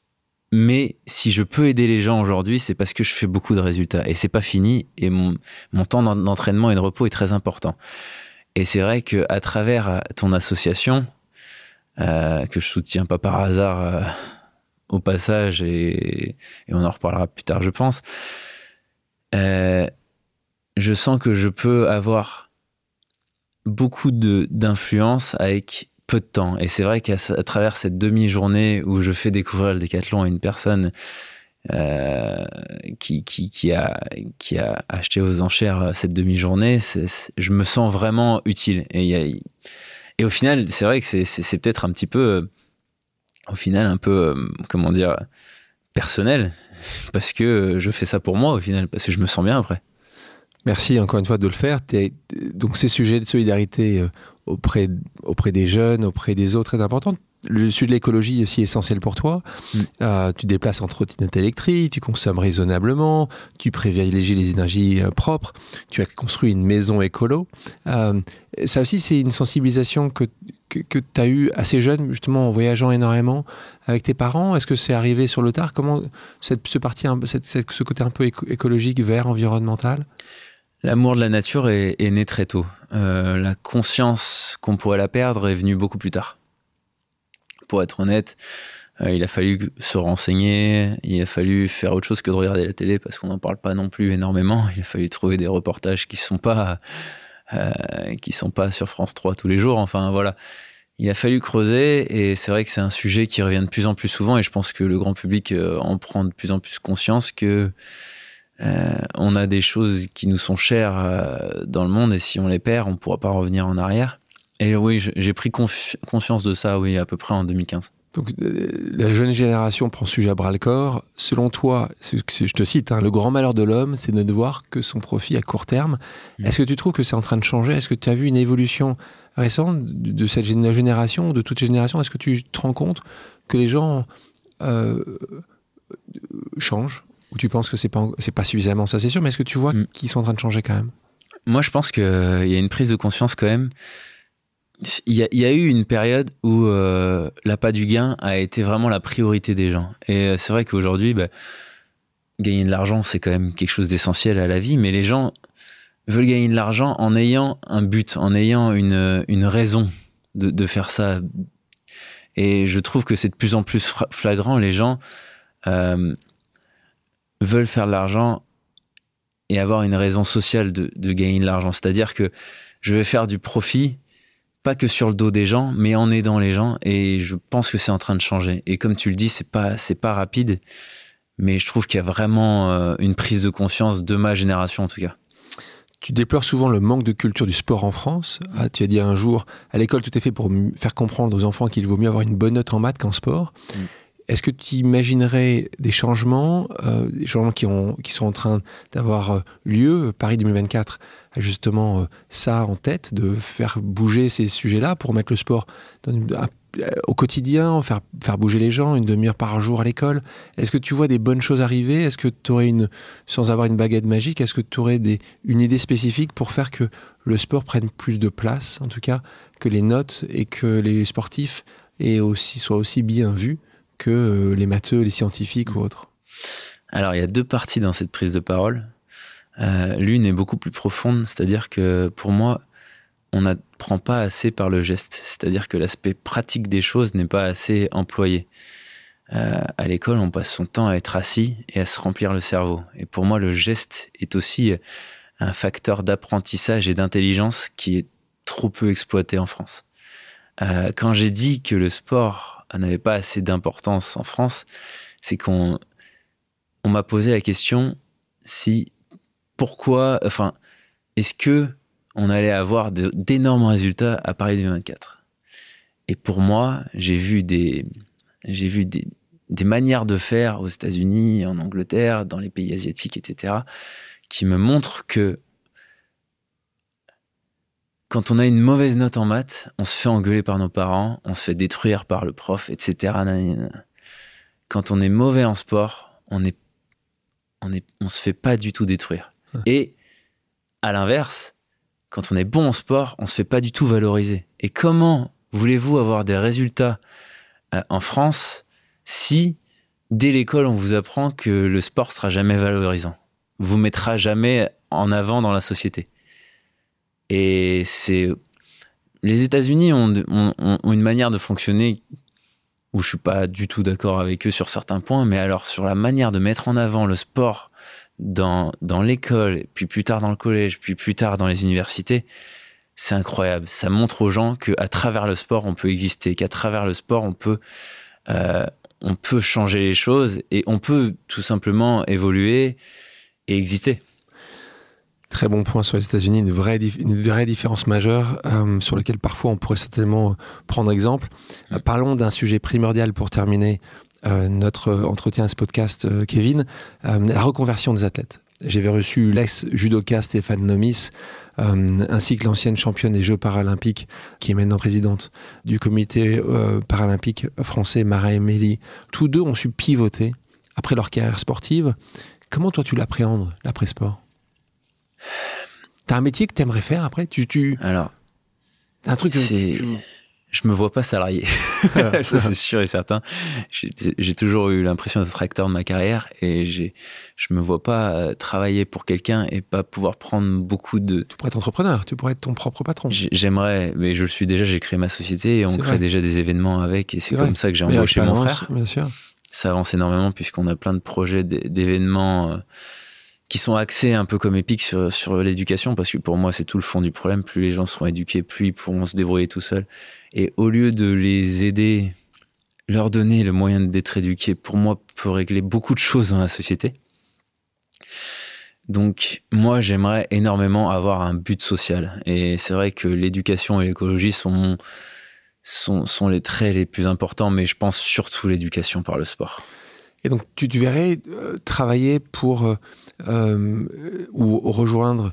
Mais si je peux aider les gens aujourd'hui, c'est parce que je fais beaucoup de résultats. Et c'est pas fini. Et mon, temps d'entraînement et de repos est très important. Et c'est vrai que à travers ton association, euh, que je soutiens pas par hasard euh, au passage, et, on en reparlera plus tard, je pense, euh, je sens que je peux avoir beaucoup d'influence avec peu de temps. Et c'est vrai qu'à travers cette demi-journée où je fais découvrir le décathlon à une personne euh, qui, qui, a, qui a acheté aux enchères cette demi-journée, je me sens vraiment utile. Et, et au final, c'est vrai que c'est peut-être un petit peu au final un peu, euh, comment dire, personnel, parce que je fais ça pour moi au final, parce que je me sens bien après. Merci encore une fois de le faire. donc ces sujets de solidarité euh, auprès, auprès des jeunes, auprès des autres est important le sujet de l'écologie est aussi essentiel pour toi. Mm. Euh, tu déplaces en trottinette électrique, tu consommes raisonnablement, tu privilégies les énergies euh, propres, tu as construit une maison écolo. Euh, ça aussi, c'est une sensibilisation que, que, tu as eue assez jeune, justement en voyageant énormément avec tes parents. Est-ce que c'est arrivé sur le tard? Comment cette, ce, parti, cette, ce côté un peu écologique, vert, environnemental? L'amour de la nature est, est, né très tôt. la conscience qu'on pourrait la perdre est venue beaucoup plus tard être honnête. Euh, il a fallu se renseigner, il a fallu faire autre chose que de regarder la télé parce qu'on n'en parle pas non plus énormément. Il a fallu trouver des reportages qui sont euh, sont pas sur France 3 tous les jours. Enfin voilà, il a fallu creuser et c'est vrai que c'est un sujet qui revient de plus en plus souvent et je pense que le grand public euh, en prend de plus en plus conscience que on a des choses qui nous sont chères dans le monde et si on les perd, on pourra pas revenir en arrière. Et oui, j'ai pris conscience de ça, oui, à peu près en 2015. Donc, euh, la jeune génération prend sujet à bras le corps. Selon toi, je te cite, hein, le grand malheur de l'homme, c'est de ne voir que son profit à court terme. Mm. Est-ce que tu trouves que c'est en train de changer? Est-ce que tu as vu une évolution récente de cette génération, de toute génération Est-ce que tu te rends compte que les gens euh, changent? Ou tu penses que c'est pas, pas suffisamment, ça c'est sûr, mais est-ce que tu vois mm. qu'ils sont en train de changer quand même? Moi, je pense qu'il y a une prise de conscience quand même il y, a, eu une période où euh, l'appât du gain a été vraiment la priorité des gens. Et euh, c'est vrai qu'aujourd'hui, bah, gagner de l'argent, c'est quand même quelque chose d'essentiel à la vie, mais les gens veulent gagner de l'argent en ayant un but, en ayant une, une raison de, faire ça. Et je trouve que c'est de plus en plus flagrant. Les gens euh, veulent faire de l'argent et avoir une raison sociale de, de gagner de l'argent. C'est-à-dire que je vais faire du profit pas que sur le dos des gens, mais en aidant les gens. Et je pense que c'est en train de changer. Et comme tu le dis, c'est pas c'est pas rapide, mais je trouve qu'il y a vraiment euh, une prise de conscience de ma génération en tout cas. Tu déplores souvent le manque de culture du sport en France. Ah, tu as dit un jour, à l'école, tout est fait pour faire comprendre aux enfants qu'il vaut mieux avoir une bonne note en maths qu'en sport. Mm. Est-ce que tu imaginerais des changements, euh, des changements qui, ont, qui sont en train d'avoir euh, lieu? Paris 2024 a justement euh, ça en tête, de faire bouger ces sujets-là pour mettre le sport au quotidien, faire, faire bouger les gens, une demi-heure par jour à l'école. Est-ce que tu vois des bonnes choses arriver? Est-ce que tu aurais une, sans avoir une baguette magique, est-ce que tu aurais des, une idée spécifique pour faire que le sport prenne plus de place, en tout cas, que les notes et que les sportifs et aussi, soient aussi bien vus que euh, les matheux, les scientifiques ou autres? Alors, il y a deux parties dans cette prise de parole. Euh, l'une est beaucoup plus profonde, c'est-à-dire que pour moi, on n'apprend pas assez par le geste, c'est-à-dire que l'aspect pratique des choses n'est pas assez employé. Euh, à l'école, on passe son temps à être assis et à se remplir le cerveau. Et pour moi, le geste est aussi un facteur d'apprentissage et d'intelligence qui est trop peu exploité en France. quand j'ai dit que le sport n'avait pas assez d'importance en France, c'est qu'on on, m'a posé la question si pourquoi, enfin, est-ce que on allait avoir d'énormes résultats à Paris 2024 Et pour moi, j'ai vu des, j'ai vu des, manières de faire aux États-Unis, en Angleterre, dans les pays asiatiques, etc., qui me montrent que quand on a une mauvaise note en maths, on se fait engueuler par nos parents, on se fait détruire par le prof, etc. Quand on est mauvais en sport, on est, se fait pas du tout détruire. [LAUGHS] Et à l'inverse, quand on est bon en sport, on se fait pas du tout valoriser. Et comment voulez-vous avoir des résultats euh, en France si dès l'école on vous apprend que le sport sera jamais valorisant, vous mettra jamais en avant dans la société et c'est. Les États-Unis ont, une manière de fonctionner où je suis pas du tout d'accord avec eux sur certains points, mais alors sur la manière de mettre en avant le sport dans, dans l'école, puis plus tard dans le collège, puis plus tard dans les universités, c'est incroyable. Ça montre aux gens qu'à travers le sport, on peut exister, qu'à travers le sport, on peut, euh, on peut changer les choses et on peut tout simplement évoluer et exister. Très bon point sur les États-Unis, une vraie, une vraie différence majeure euh, sur laquelle parfois on pourrait certainement prendre exemple. Euh, parlons d'un sujet primordial pour terminer notre entretien à ce podcast, Kevin, la reconversion des athlètes. J'avais reçu l'ex-judoka Stéphane Nomis, ainsi que l'ancienne championne des Jeux paralympiques, qui est maintenant présidente du comité paralympique français, Mara Emeli. Tous deux ont su pivoter après leur carrière sportive. Comment toi tu l'appréhendes, l'après-sport? T'as un métier que t'aimerais faire après? Tu, tu... Alors, un truc. C'est. Je me vois pas salarié. [LAUGHS] ça, c'est sûr et certain. J'ai toujours eu l'impression d'être acteur de ma carrière et j'ai, je me vois pas euh, travailler pour quelqu'un et pas pouvoir prendre beaucoup de. Tu pourrais être entrepreneur, tu pourrais être ton propre patron. J'aimerais, mais je le suis déjà, j'ai créé ma société et on crée déjà des événements avec et c'est comme ça que j'ai embauché mon frère. Bien sûr. Ça avance énormément puisqu'on a plein de projets d'événements. Qui sont axés un peu comme Epic sur, sur l'éducation, parce que pour moi, c'est tout le fond du problème. Plus les gens seront éduqués, plus ils pourront se débrouiller tout seuls. Et au lieu de les aider, leur donner le moyen d'être éduqués, pour moi, peut régler beaucoup de choses dans la société. Donc, moi, j'aimerais énormément avoir un but social. Et c'est vrai que l'éducation et l'écologie sont, sont, sont les traits les plus importants, mais je pense surtout l'éducation par le sport. Et donc, tu, tu verrais euh, travailler pour euh, ou rejoindre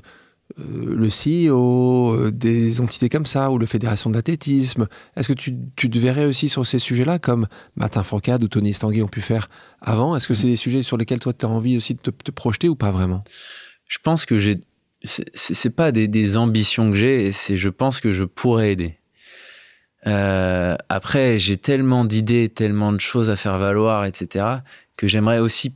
euh, le CEO euh, des entités comme ça, ou la Fédération d'athlétisme Est-ce que tu, te verrais aussi sur ces sujets-là, comme Martin Fourcade ou Tony Estanguet ont pu faire avant? Est-ce que c'est des sujets sur lesquels toi, tu as envie aussi de te, projeter ou pas vraiment? Je pense que j'ai. C'est pas des, ambitions que j'ai, c'est je pense que je pourrais aider. Euh, après, j'ai tellement d'idées, tellement de choses à faire valoir, etc., que j'aimerais aussi.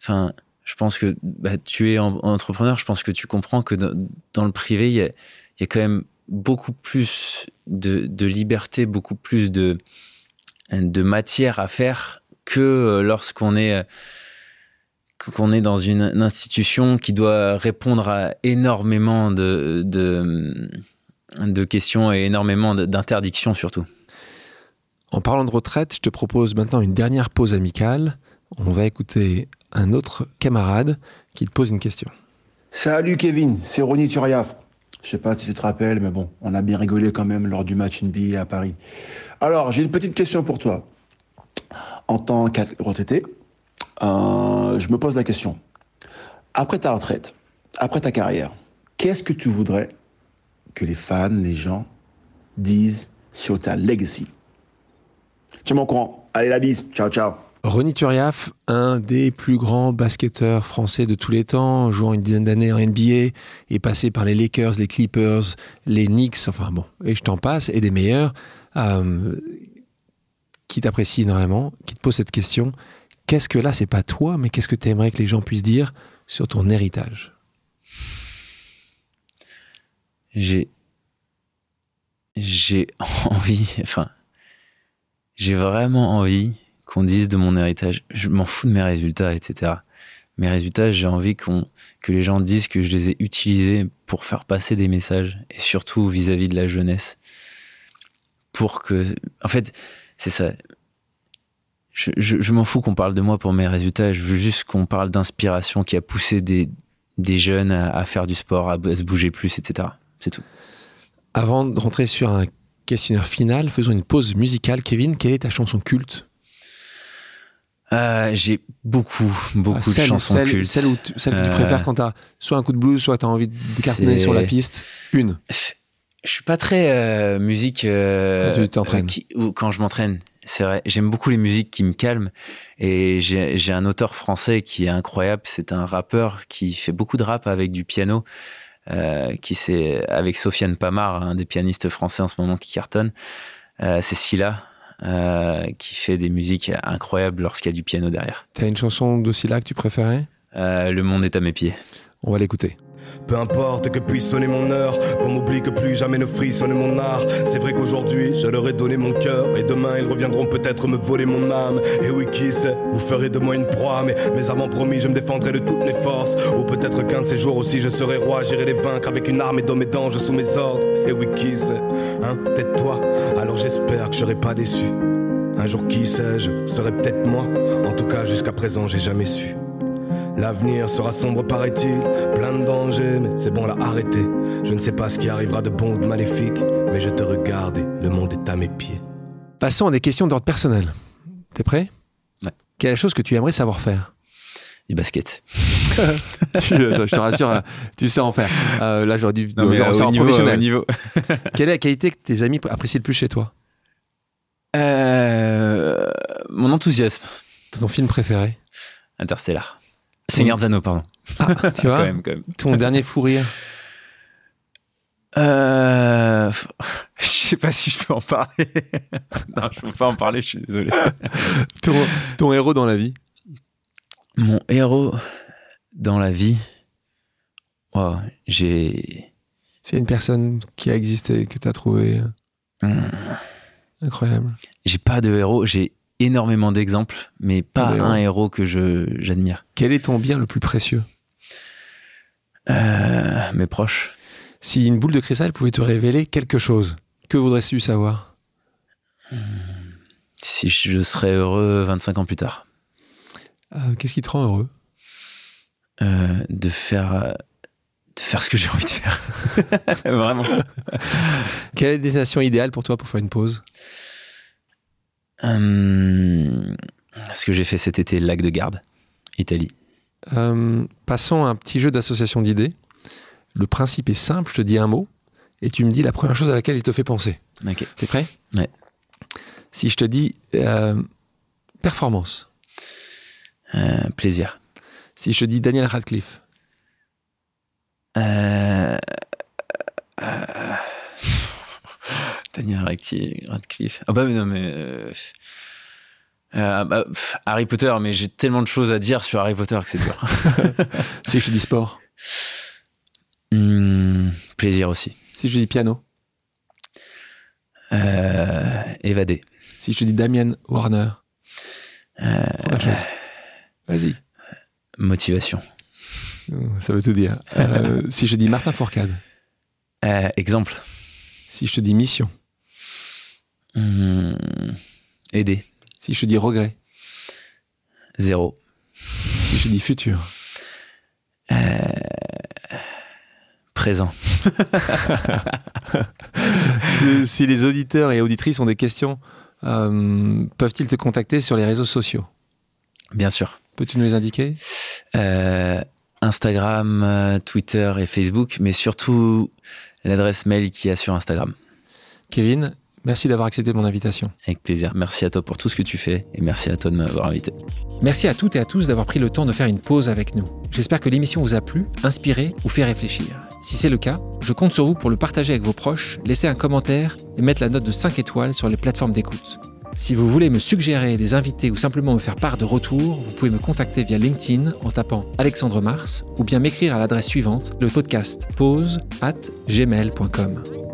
Enfin, je pense que bah, tu es entrepreneur, je pense que tu comprends que dans, le privé, il y, a, quand même beaucoup plus de, liberté, beaucoup plus de, matière à faire que euh, lorsqu'on est euh, est dans une, institution qui doit répondre à énormément de questions et énormément d'interdictions surtout. En parlant de retraite, je te propose maintenant une dernière pause amicale. On va écouter un autre camarade qui te pose une question. Salut Kevin, c'est Ronny Turiaf. Je sais pas si tu te rappelles, mais bon, on a bien rigolé quand même lors du match NBA à Paris. Alors, j'ai une petite question pour toi. En tant qu'athlète euh, je me pose la question. Après ta retraite, après ta carrière, qu'est-ce que tu voudrais que les fans, les gens disent sur ta legacy? Tiens-moi au courant. Allez, la bise. Ciao, ciao. Ronny Turiaf, un des plus grands basketteurs français de tous les temps, jouant une dizaine d'années en NBA, est passé par les Lakers, les Clippers, les Knicks, enfin bon, et je t'en passe, et des meilleurs, euh, qui t'apprécient énormément, qui te pose cette question. Qu'est-ce que là, c'est pas toi, mais qu'est-ce que tu aimerais que les gens puissent dire sur ton héritage? J'ai [LAUGHS] envie, enfin, j'ai vraiment envie qu'on dise de mon héritage. Je m'en fous de mes résultats, etc. Mes résultats, j'ai envie que les gens disent que je les ai utilisés pour faire passer des messages, et surtout vis-à-vis de la jeunesse. Pour que. En fait, c'est ça. Je, m'en fous qu'on parle de moi pour mes résultats, je veux juste qu'on parle d'inspiration qui a poussé des, des jeunes à, à faire du sport, à, à se bouger plus, etc. C'est tout. Avant de rentrer sur un questionnaire final, faisons une pause musicale. Kevin, quelle est ta chanson culte? Euh, J'ai beaucoup, beaucoup Ah, celle, de chansons celle, cultes. celle, où tu, celle que tu Euh, préfères quand tu as soit un coup de blues, soit tu as envie de décartonner C'est- sur la piste. Une. Je suis pas très euh, musique euh, Quand tu t'entraînes. ou quand je m'entraîne. C'est vrai, j'aime beaucoup les musiques qui me calment et j'ai j'ai un auteur français qui est incroyable. C'est un rappeur qui fait beaucoup de rap avec du piano, euh, qui c'est avec Sofiane Pamar, un des pianistes français en ce moment qui cartonne. Euh, c'est Scylla euh, qui fait des musiques incroyables lorsqu'il y a du piano derrière. Tu as une chanson de Scylla que tu préférais? Euh, le monde est à mes pieds. On va l'écouter. Peu importe que puisse sonner mon heure, qu'on m'oublie que plus jamais ne frissonne mon art. C'est vrai qu'aujourd'hui, je leur ai donné mon cœur, et demain ils reviendront peut-être me voler mon âme. Et oui, qui sait, vous ferez de moi une proie, mais, mais avant promis, je me défendrai de toutes mes forces. Ou peut-être qu'un de ces jours aussi, je serai roi, j'irai les vaincre avec une armée d'hommes et d'anges sous mes ordres. Et oui, qui sait, hein, peut-être toi, alors j'espère que je serai pas déçu. Un jour, qui sait, je serai peut-être moi. En tout cas, jusqu'à présent, j'ai jamais su. L'avenir sera sombre, paraît-il, plein de dangers, mais c'est bon, là, arrêtez. Je ne sais pas ce qui arrivera de bon ou de maléfique, mais je te regarde et le monde est à mes pieds. Passons à des questions d'ordre personnel. T'es prêt? Ouais. Quelle est la chose que tu aimerais savoir faire? Du basket. [LAUGHS] Tu- attends, Je te rassure, euh, tu sais en faire. Euh, là, j'aurais dû Non, mais au niveau, professionnel. au niveau. [LAUGHS] Quelle est la qualité que tes amis apprécient le plus chez toi? Euh, mon enthousiasme. Ton film préféré? Interstellar. Seigneur Zano, pardon. Ah, tu [LAUGHS] Quand vois même, quand même. Ton dernier fou rire Euh, [LAUGHS] je sais pas si je peux en parler. [LAUGHS] non, je peux pas en parler, je suis désolé. ton, ton héros dans la vie Mon héros dans la vie. Wow, j'ai. C'est une personne qui a existé, que tu as trouvé Hmm, incroyable. J'ai pas de héros, j'ai énormément d'exemples, mais pas Des un héros. héros que je j'admire. Quel est ton bien le plus précieux? Euh, mes proches. Si une boule de cristal pouvait te révéler quelque chose, que voudrais-tu savoir? Si je serais heureux 25 ans plus tard. Euh, Qu'est-ce qui te rend heureux? Euh, de faire. De faire ce que j'ai envie de faire. [LAUGHS] Vraiment. Quelle est la destination idéale pour toi pour faire une pause? Hum, ce que j'ai fait cet été, lac de Garde, Italie. Euh, Passons à un petit jeu d'association d'idées. Le principe est simple, je te dis un mot et tu me dis la première chose à laquelle il te fait penser. Ok. T'es prêt? Ouais. Si je te dis euh, performance, Euh, plaisir. si je te dis Daniel Radcliffe, Euh, euh, Daniel Radcliffe. Radcliffe. Ah bah mais non mais. euh, euh, bah, pff, Harry Potter, mais j'ai tellement de choses à dire sur Harry Potter que c'est dur. [LAUGHS] si je te dis sport, Hum, plaisir aussi. si je dis piano, Euh, évader. si je te dis Damien Warner, Euh. Vas-y, motivation. ça veut tout dire. [LAUGHS] Si je te dis Martin Fourcade, exemple. si je te dis mission, Hum, aider. si je dis regret, Zéro. si je dis futur, Euh, présent. [LAUGHS] si, si les auditeurs et auditrices ont des questions, euh, peuvent-ils te contacter sur les réseaux sociaux? Bien sûr. Peux-tu nous les indiquer? Euh, Instagram, Twitter et Facebook, mais surtout l'adresse mail qu'il y a sur Instagram. Kevin, merci d'avoir accepté mon invitation. Avec plaisir. Merci à toi pour tout ce que tu fais et merci à toi de m'avoir invité. Merci à toutes et à tous d'avoir pris le temps de faire une pause avec nous. J'espère que l'émission vous a plu, inspiré ou fait réfléchir. Si c'est le cas, je compte sur vous pour le partager avec vos proches, laisser un commentaire et mettre la note de 5 étoiles sur les plateformes d'écoute. Si vous voulez me suggérer des invités ou simplement me faire part de retours, vous pouvez me contacter via LinkedIn en tapant Alexandre Mars ou bien m'écrire à l'adresse suivante, le podcast pause at gmail.com.